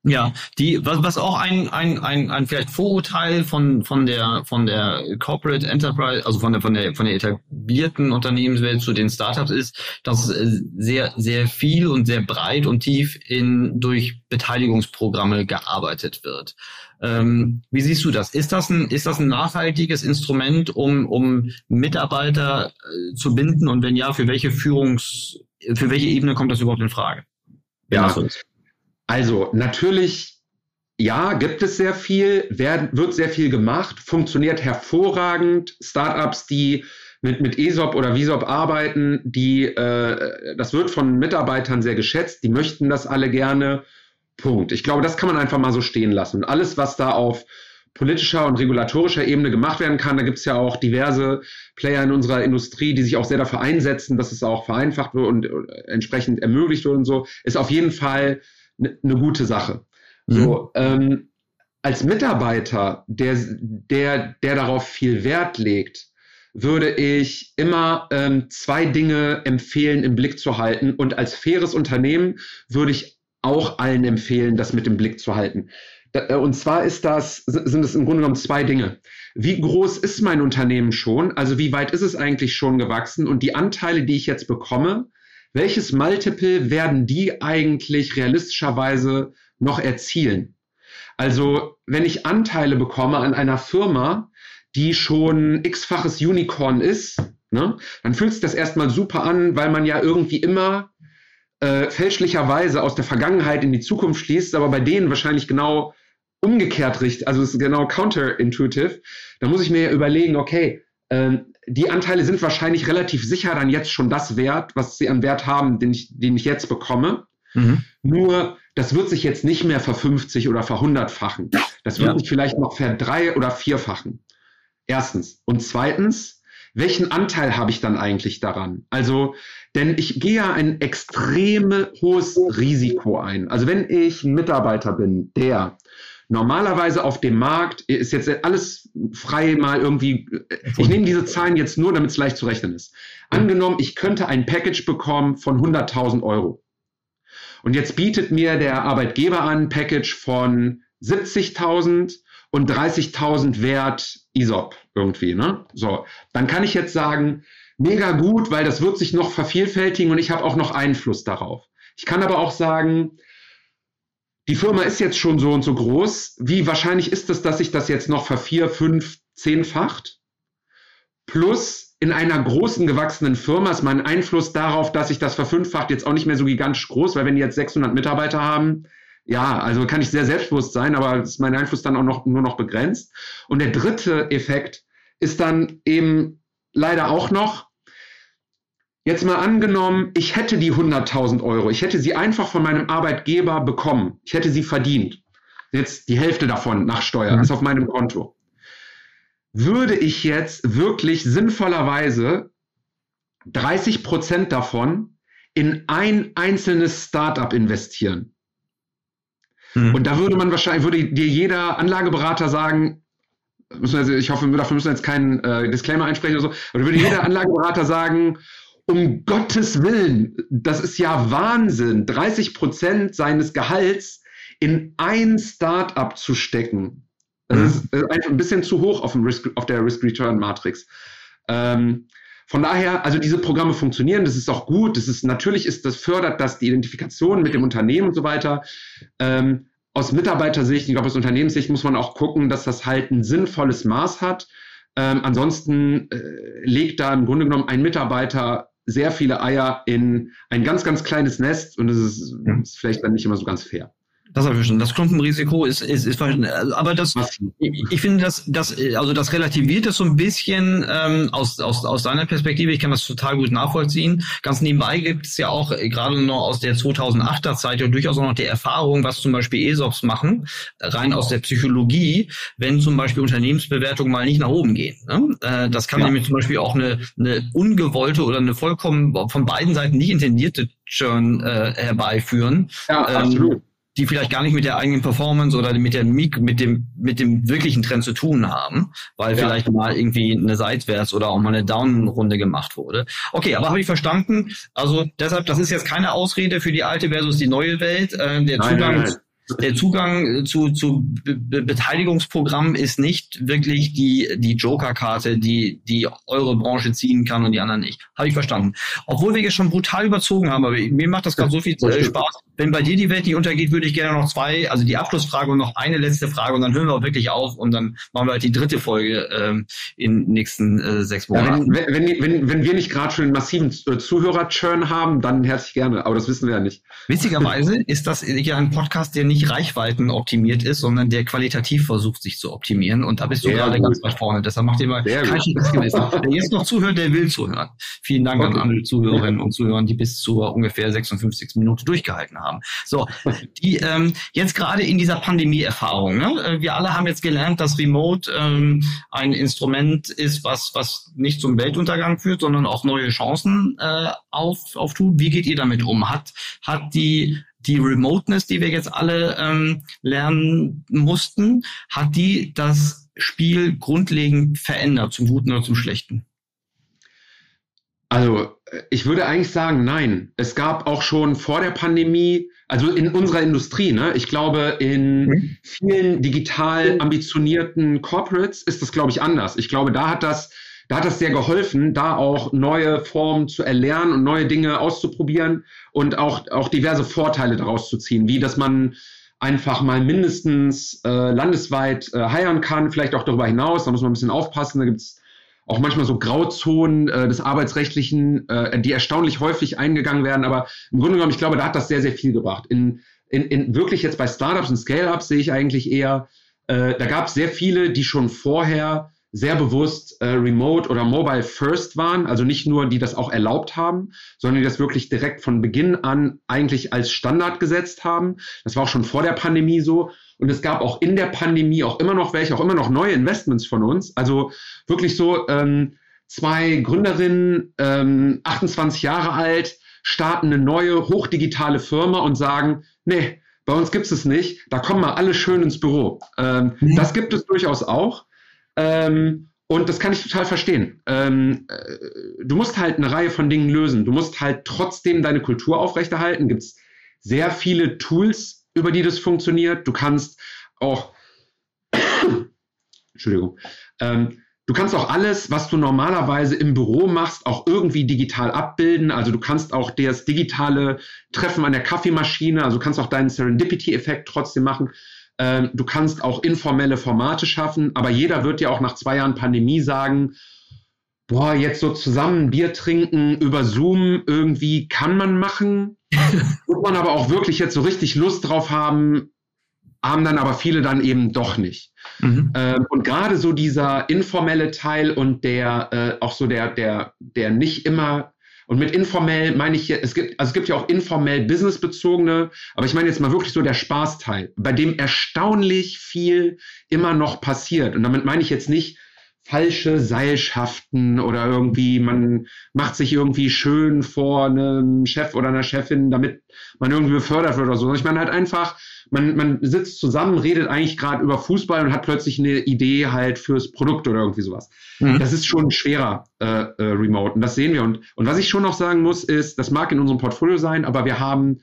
Ja, die, was, was auch ein, ein, ein, ein vielleicht Vorurteil von, von der, von der Corporate Enterprise, also von der, von der, von der etablierten Unternehmenswelt zu den Startups ist, dass sehr, sehr viel und sehr breit und tief in, durch Beteiligungsprogramme gearbeitet wird. Ähm, wie siehst du das? Ist das ein, ist das ein nachhaltiges Instrument, um, um Mitarbeiter äh, zu binden? Und wenn ja, für welche Führungs, für welche Ebene kommt das überhaupt in Frage? Ja, also natürlich, ja, gibt es sehr viel, werden, wird sehr viel gemacht, funktioniert hervorragend. Startups, die mit, mit ESOP oder VISOP arbeiten, die, äh, das wird von Mitarbeitern sehr geschätzt, die möchten das alle gerne. Punkt. Ich glaube, das kann man einfach mal so stehen lassen. Und alles, was da auf politischer und regulatorischer Ebene gemacht werden kann. Da gibt es ja auch diverse Player in unserer Industrie, die sich auch sehr dafür einsetzen, dass es auch vereinfacht wird und entsprechend ermöglicht wird und so, ist auf jeden Fall eine ne gute Sache. Mhm. So, ähm, als Mitarbeiter, der, der, der darauf viel Wert legt, würde ich immer ähm, zwei Dinge empfehlen, im Blick zu halten. Und als faires Unternehmen würde ich auch allen empfehlen, das mit dem Blick zu halten. Äh, und zwar ist das, sind es im Grunde genommen zwei Dinge. Wie groß ist mein Unternehmen schon? Also wie weit ist es eigentlich schon gewachsen? Und die Anteile, die ich jetzt bekomme, welches Multiple werden die eigentlich realistischerweise noch erzielen? Also wenn ich Anteile bekomme an einer Firma, die schon x-faches Unicorn ist, ne, dann fühlt sich das erstmal super an, weil man ja irgendwie immer äh, fälschlicherweise aus der Vergangenheit in die Zukunft schließt, aber bei denen wahrscheinlich genau umgekehrt richtet, also es ist genau counterintuitive, da muss ich mir ja überlegen, okay, die Anteile sind wahrscheinlich relativ sicher dann jetzt schon das Wert, was sie an Wert haben, den ich, den ich jetzt bekomme. Mhm. Nur, das wird sich jetzt nicht mehr verfünfzig oder verhundertfachen. Das wird ja. sich vielleicht noch verdrei- oder vierfachen. Erstens. Und zweitens, welchen Anteil habe ich dann eigentlich daran? Also, denn ich gehe ja ein extrem hohes Risiko ein. Also, wenn ich ein Mitarbeiter bin, der normalerweise auf dem Markt ist jetzt alles frei mal irgendwie, ich nehme diese Zahlen jetzt nur, damit es leicht zu rechnen ist. Angenommen, ich könnte ein Package bekommen von 100.000 Euro. Und jetzt bietet mir der Arbeitgeber an, Package von 70.000 und 30.000 Wert ISOP irgendwie, ne? So. Dann kann ich jetzt sagen, mega gut, weil das wird sich noch vervielfältigen und ich habe auch noch Einfluss darauf. Ich kann aber auch sagen, die Firma ist jetzt schon so und so groß. Wie wahrscheinlich ist es, dass sich das jetzt noch vervier, fünf, zehnfacht? Plus in einer großen gewachsenen Firma ist mein Einfluss darauf, dass sich das verfünffacht, jetzt auch nicht mehr so gigantisch groß, weil wenn die jetzt 600 Mitarbeiter haben, ja, also kann ich sehr selbstbewusst sein, aber ist mein Einfluss dann auch noch, nur noch begrenzt. Und der dritte Effekt ist dann eben leider auch noch, Jetzt mal angenommen, ich hätte die 100.000 Euro, ich hätte sie einfach von meinem Arbeitgeber bekommen, ich hätte sie verdient. Jetzt die Hälfte davon nach Steuer mhm. ist auf meinem Konto. Würde ich jetzt wirklich sinnvollerweise 30 Prozent davon in ein einzelnes Startup investieren? Mhm. Und da würde man wahrscheinlich, würde dir jeder Anlageberater sagen, ich hoffe, dafür müssen wir jetzt keinen äh, Disclaimer einsprechen oder so, aber würde jeder *laughs* Anlageberater sagen, um Gottes Willen, das ist ja Wahnsinn, 30 Prozent seines Gehalts in ein Startup zu stecken. Das mhm. ist äh, einfach ein bisschen zu hoch auf, dem Risk, auf der Risk-Return-Matrix. Ähm, von daher, also diese Programme funktionieren, das ist auch gut. Das ist natürlich ist das fördert das die Identifikation mit dem Unternehmen und so weiter. Ähm, aus Mitarbeitersicht, ich glaube aus Unternehmenssicht muss man auch gucken, dass das halt ein sinnvolles Maß hat. Ähm, ansonsten äh, legt da im Grunde genommen ein Mitarbeiter sehr viele Eier in ein ganz, ganz kleines Nest und das ist, ist vielleicht dann nicht immer so ganz fair. Das habe ich verstanden. Das Klumpenrisiko ist, ist, ist aber das, ich, ich finde, das, das, also das relativiert es so ein bisschen ähm, aus, aus, aus deiner Perspektive. Ich kann das total gut nachvollziehen. Ganz nebenbei gibt es ja auch äh, gerade noch aus der 2008er Zeit ja durchaus auch noch die Erfahrung, was zum Beispiel ESOPs machen, rein aus der Psychologie, wenn zum Beispiel Unternehmensbewertungen mal nicht nach oben gehen. Ne? Äh, das kann ja. nämlich zum Beispiel auch eine, eine ungewollte oder eine vollkommen von beiden Seiten nicht intendierte Churn äh, herbeiführen. Ja, ähm, absolut die vielleicht gar nicht mit der eigenen Performance oder mit der mit dem mit dem wirklichen Trend zu tun haben, weil ja. vielleicht mal irgendwie eine Seitwärts oder auch mal eine Down-Runde gemacht wurde. Okay, aber habe ich verstanden. Also deshalb, das ist jetzt keine Ausrede für die alte versus die neue Welt. Äh, der nein, Zugang nein, nein der Zugang zu, zu Be Beteiligungsprogrammen ist nicht wirklich die, die Joker-Karte, die, die eure Branche ziehen kann und die anderen nicht. Habe ich verstanden. Obwohl wir jetzt schon brutal überzogen haben, aber mir macht das gerade so viel äh, Spaß. Wenn bei dir die Welt nicht untergeht, würde ich gerne noch zwei, also die Abschlussfrage und noch eine letzte Frage und dann hören wir auch wirklich auf und dann machen wir halt die dritte Folge ähm, in den nächsten äh, sechs Monaten. Ja, wenn, wenn, wenn, wenn wir nicht gerade schon einen massiven äh, Zuhörer-Churn haben, dann herzlich gerne, aber das wissen wir ja nicht. Witzigerweise *laughs* ist das ja ein Podcast, der nicht reichweitenoptimiert ist, sondern der qualitativ versucht, sich zu optimieren und da bist du Sehr gerade gut. ganz weit vorne. Deshalb macht ihr mal kein schlechtes Gewissen. Wer jetzt noch zuhört, der will zuhören. Vielen Dank okay. an alle Zuhörerinnen und Zuhörer, die bis zur ungefähr 56 Minute durchgehalten haben. So, die ähm, jetzt gerade in dieser Pandemie-Erfahrung, ne? Äh, wir alle haben jetzt gelernt, dass Remote ähm, ein Instrument ist, was, was nicht zum Weltuntergang führt, sondern auch neue Chancen äh, auf, auftut. Wie geht ihr damit um? Hat, hat die die Remoteness, die wir jetzt alle ähm, lernen mussten, hat die das Spiel grundlegend verändert, zum Guten oder zum Schlechten? Also ich würde eigentlich sagen, nein. Es gab auch schon vor der Pandemie, also in unserer Industrie, ne, ich glaube, in mhm. vielen digital ambitionierten Corporates ist das, glaube ich, anders. Ich glaube, da hat das, da hat das sehr geholfen, da auch neue Formen zu erlernen und neue Dinge auszuprobieren und auch, auch diverse Vorteile daraus zu ziehen, wie dass man einfach mal mindestens äh, landesweit äh, heiern kann, vielleicht auch darüber hinaus. Da muss man ein bisschen aufpassen. Da gibt es auch manchmal so Grauzonen äh, des Arbeitsrechtlichen, äh, die erstaunlich häufig eingegangen werden. Aber im Grunde genommen, ich glaube, da hat das sehr, sehr viel gebracht. In, in, in wirklich jetzt bei Startups und Scale-Ups sehe ich eigentlich eher, äh, da gab es sehr viele, die schon vorher sehr bewusst äh, remote oder mobile first waren, also nicht nur die das auch erlaubt haben, sondern die das wirklich direkt von Beginn an eigentlich als Standard gesetzt haben. Das war auch schon vor der Pandemie so. Und es gab auch in der Pandemie auch immer noch welche, auch immer noch neue Investments von uns. Also wirklich so ähm, zwei Gründerinnen, ähm, 28 Jahre alt, starten eine neue hochdigitale Firma und sagen, nee, bei uns gibt es nicht, da kommen wir alle schön ins Büro. Ähm, mhm. Das gibt es durchaus auch. Ähm, und das kann ich total verstehen. Ähm, äh, du musst halt eine Reihe von Dingen lösen. Du musst halt trotzdem deine Kultur aufrechterhalten. Gibt es sehr viele Tools über die das funktioniert. Du kannst auch, *coughs* Entschuldigung, ähm, du kannst auch alles, was du normalerweise im Büro machst, auch irgendwie digital abbilden. Also du kannst auch das digitale Treffen an der Kaffeemaschine, also du kannst auch deinen Serendipity-Effekt trotzdem machen. Ähm, du kannst auch informelle Formate schaffen, aber jeder wird dir auch nach zwei Jahren Pandemie sagen, boah, jetzt so zusammen Bier trinken über Zoom irgendwie kann man machen. *laughs* Muss man aber auch wirklich jetzt so richtig Lust drauf haben, haben dann aber viele dann eben doch nicht. Mhm. Ähm, und gerade so dieser informelle Teil und der äh, auch so der, der, der nicht immer und mit informell meine ich, es gibt, also es gibt ja auch informell businessbezogene, aber ich meine jetzt mal wirklich so der Spaßteil, bei dem erstaunlich viel immer noch passiert. Und damit meine ich jetzt nicht, falsche Seilschaften oder irgendwie, man macht sich irgendwie schön vor einem Chef oder einer Chefin, damit man irgendwie befördert wird oder so. Ich meine halt einfach, man, man sitzt zusammen, redet eigentlich gerade über Fußball und hat plötzlich eine Idee halt fürs Produkt oder irgendwie sowas. Mhm. Das ist schon schwerer äh, äh, remote und das sehen wir. Und, und was ich schon noch sagen muss, ist, das mag in unserem Portfolio sein, aber wir haben,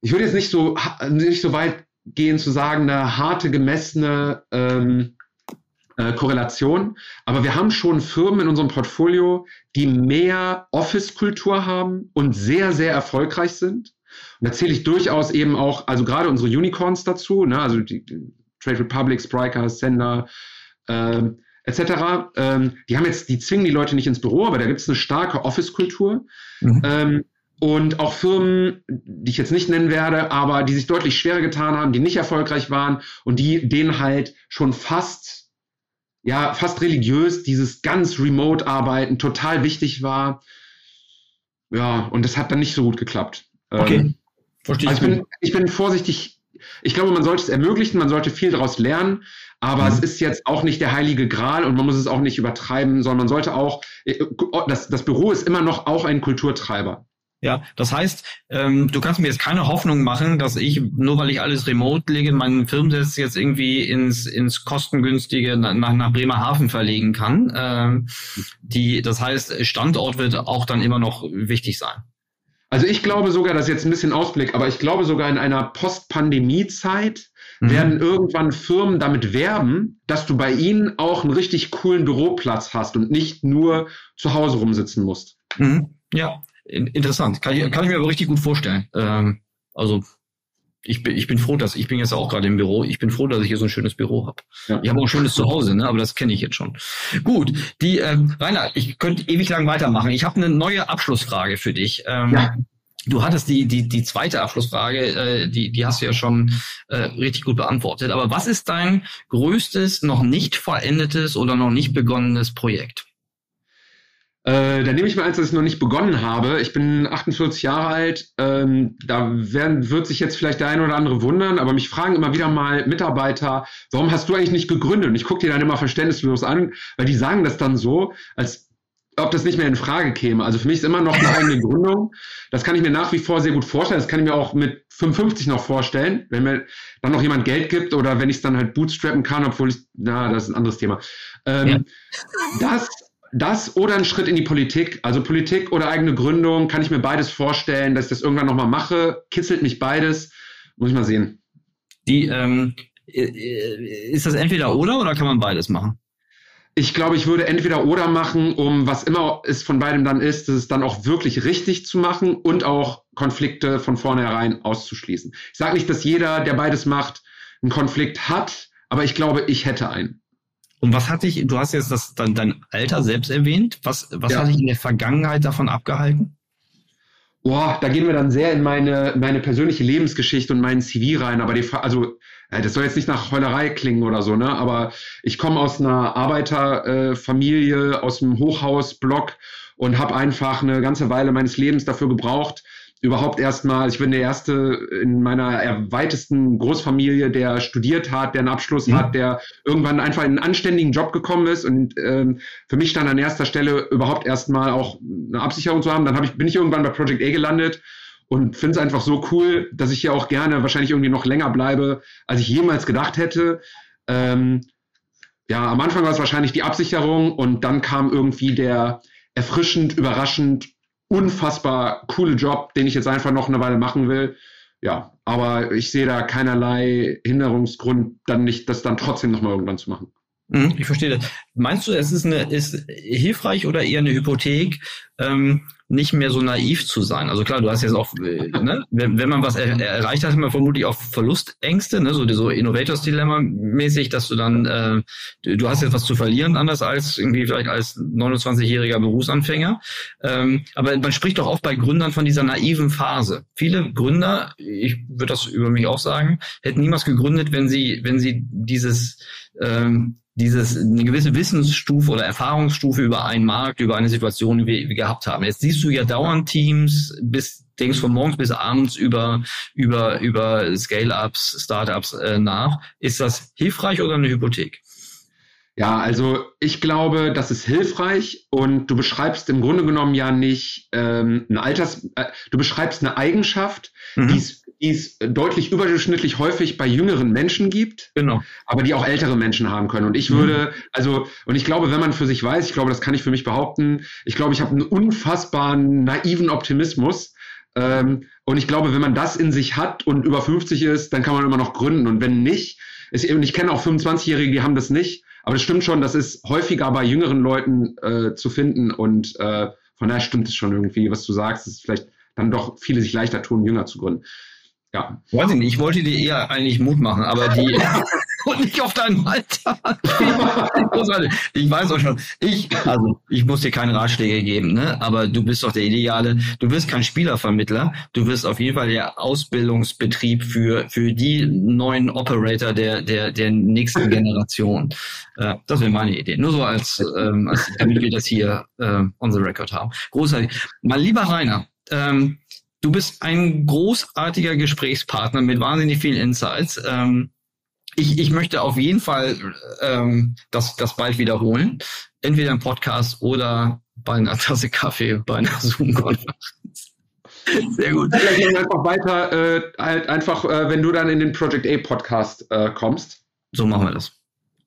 ich würde jetzt nicht so, nicht so weit gehen zu sagen, eine harte, gemessene ähm, äh, Korrelation. Aber wir haben schon Firmen in unserem Portfolio, die mehr Office-Kultur haben und sehr, sehr erfolgreich sind. Und da zähle ich durchaus eben auch, also gerade unsere Unicorns dazu, ne, also die, die Trade Republic, Spryker, Sender, äh, etc. Ähm, die haben jetzt, die zwingen die Leute nicht ins Büro, aber da gibt es eine starke Office-Kultur. Mhm. Ähm, und auch Firmen, die ich jetzt nicht nennen werde, aber die sich deutlich schwerer getan haben, die nicht erfolgreich waren und die denen halt schon fast ja, fast religiös, dieses ganz Remote-Arbeiten total wichtig war. Ja, und das hat dann nicht so gut geklappt. Okay. Ähm, Verstehe also ich. Bin, ich bin vorsichtig. Ich glaube, man sollte es ermöglichen, man sollte viel daraus lernen, aber mhm. es ist jetzt auch nicht der heilige Gral und man muss es auch nicht übertreiben, sondern man sollte auch, äh, das, das Büro ist immer noch auch ein Kulturtreiber. Ja, das heißt, ähm, du kannst mir jetzt keine Hoffnung machen, dass ich, nur weil ich alles remote lege, meinen Firmensitz jetzt irgendwie ins, ins kostengünstige nach, nach Bremerhaven verlegen kann. Ähm, die, das heißt, Standort wird auch dann immer noch wichtig sein. Also ich glaube sogar, das ist jetzt ein bisschen Ausblick, aber ich glaube sogar in einer Post-Pandemie-Zeit mhm. werden irgendwann Firmen damit werben, dass du bei ihnen auch einen richtig coolen Büroplatz hast und nicht nur zu Hause rumsitzen musst. Mhm. Ja, interessant. Kann ich, kann ich mir aber richtig gut vorstellen. Ähm, Also ich bin, ich bin froh, dass ich bin jetzt auch gerade im Büro. Ich bin froh, dass ich hier so ein schönes Büro habe. Ja. Ich habe auch ein schönes Zuhause, ne? aber das kenne ich jetzt schon. Gut, die äh, Rainer, ich könnte ewig lang weitermachen. Ich habe eine neue Abschlussfrage für dich. Ähm, ja. Du hattest die, die, die zweite Abschlussfrage, äh, die, die hast du ja schon äh, richtig gut beantwortet. Aber was ist dein größtes, noch nicht vollendetes oder noch nicht begonnenes Projekt? Äh, dann nehme ich mal eins, das ich noch nicht begonnen habe. Ich bin 48 Jahre alt. Ähm, da werden, wird sich jetzt vielleicht der eine oder andere wundern, aber mich fragen immer wieder mal Mitarbeiter, warum hast du eigentlich nicht gegründet? Und ich gucke dir dann immer verständnislos an, weil die sagen das dann so, als ob das nicht mehr in Frage käme. Also für mich ist immer noch eine eigene Gründung. Das kann ich mir nach wie vor sehr gut vorstellen. Das kann ich mir auch mit 55 noch vorstellen, wenn mir dann noch jemand Geld gibt oder wenn ich es dann halt bootstrappen kann, obwohl ich, na, das ist ein anderes Thema. Ähm, ja. Das das oder ein Schritt in die Politik. Also Politik oder eigene Gründung, kann ich mir beides vorstellen, dass ich das irgendwann nochmal mache. Kitzelt mich beides. Muss ich mal sehen. Die, ähm, ist das entweder oder oder kann man beides machen? Ich glaube, ich würde entweder oder machen, um was immer es von beidem dann ist, das dann auch wirklich richtig zu machen und auch Konflikte von vornherein auszuschließen. Ich sage nicht, dass jeder, der beides macht, einen Konflikt hat, aber ich glaube, ich hätte einen. Und was hat dich, du hast jetzt das, dein, dein Alter selbst erwähnt, was, was ja. hat dich in der Vergangenheit davon abgehalten? Boah, da gehen wir dann sehr in meine, meine persönliche Lebensgeschichte und meinen CV rein. Aber die, also, das soll jetzt nicht nach Heulerei klingen oder so, ne? Aber ich komme aus einer Arbeiterfamilie, äh, aus dem Hochhausblock und habe einfach eine ganze Weile meines Lebens dafür gebraucht, überhaupt erstmal, ich bin der Erste in meiner erweitesten Großfamilie, der studiert hat, der einen Abschluss mhm. hat, der irgendwann einfach in einen anständigen Job gekommen ist. Und ähm, für mich stand an erster Stelle überhaupt erstmal auch eine Absicherung zu haben. Dann hab ich, bin ich irgendwann bei Project A gelandet und finde es einfach so cool, dass ich hier auch gerne wahrscheinlich irgendwie noch länger bleibe, als ich jemals gedacht hätte. Ähm, ja, am Anfang war es wahrscheinlich die Absicherung und dann kam irgendwie der erfrischend, überraschend unfassbar coole Job, den ich jetzt einfach noch eine Weile machen will. Ja, aber ich sehe da keinerlei Hinderungsgrund, dann nicht, das dann trotzdem nochmal irgendwann zu machen. Mhm, ich verstehe das. Meinst du, es ist eine, ist hilfreich oder eher eine Hypothek, ähm, nicht mehr so naiv zu sein. Also klar, du hast jetzt auch, äh, ne, wenn, wenn man was er, erreicht hat, hat man vermutlich auch Verlustängste, ne, so, so Innovators Dilemma mäßig, dass du dann, äh, du, du hast jetzt was zu verlieren, anders als irgendwie vielleicht als 29-jähriger Berufsanfänger. Ähm, aber man spricht doch auch bei Gründern von dieser naiven Phase. Viele Gründer, ich würde das über mich auch sagen, hätten niemals gegründet, wenn sie, wenn sie dieses ähm, dieses eine gewisse Wissensstufe oder Erfahrungsstufe über einen Markt, über eine Situation wie, wie gehabt haben. Jetzt siehst du ja dauernd Teams bis denkst von morgens bis abends über über über Scale-ups, Startups äh, nach. Ist das hilfreich oder eine Hypothek? Ja, also ich glaube, das ist hilfreich und du beschreibst im Grunde genommen ja nicht ähm, eine Alters, äh, du beschreibst eine Eigenschaft, mhm. die es die es deutlich überdurchschnittlich häufig bei jüngeren Menschen gibt, genau. aber die auch ältere Menschen haben können. Und ich mhm. würde, also, und ich glaube, wenn man für sich weiß, ich glaube, das kann ich für mich behaupten, ich glaube, ich habe einen unfassbaren naiven Optimismus. Ähm, und ich glaube, wenn man das in sich hat und über 50 ist, dann kann man immer noch gründen. Und wenn nicht, ist eben, ich kenne auch 25-Jährige, die haben das nicht. Aber es stimmt schon, das ist häufiger bei jüngeren Leuten äh, zu finden. Und äh, von daher stimmt es schon irgendwie, was du sagst, ist vielleicht dann doch viele sich leichter tun, jünger zu gründen. Ja. Weiß ich nicht, ich wollte dir eher eigentlich Mut machen, aber die *laughs* und nicht auf deinem Alter. ich weiß auch schon, ich, also ich muss dir keine Ratschläge geben, ne? Aber du bist doch der Ideale, du wirst kein Spielervermittler, du wirst auf jeden Fall der Ausbildungsbetrieb für, für die neuen Operator der, der, der nächsten Generation. Äh, das wäre meine Idee. Nur so als, ähm, als damit wir das hier äh, on the record haben. Großartig. Mein lieber Rainer, ähm, Du bist ein großartiger Gesprächspartner mit wahnsinnig vielen Insights. Ähm, ich, ich möchte auf jeden Fall ähm, das, das bald wiederholen. Entweder im Podcast oder bei einer Tasse Kaffee, bei einer *laughs* Zoom-Konferenz. Sehr gut. Vielleicht einfach weiter, äh, halt einfach, äh, wenn du dann in den Project A Podcast äh, kommst. So machen wir das.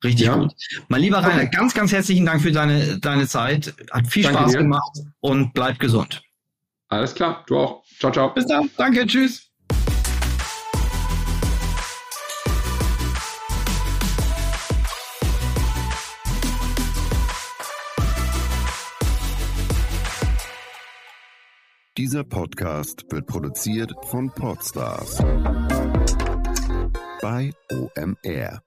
Richtig ja. gut. Mein lieber Rainer, okay. ganz, ganz herzlichen Dank für deine, deine Zeit. Hat viel Danke Spaß dir. gemacht und bleib gesund. Alles klar, du auch. Ciao, ciao. Bis dann. Danke, tschüss. Dieser Podcast wird produziert von Podstars bei OMR.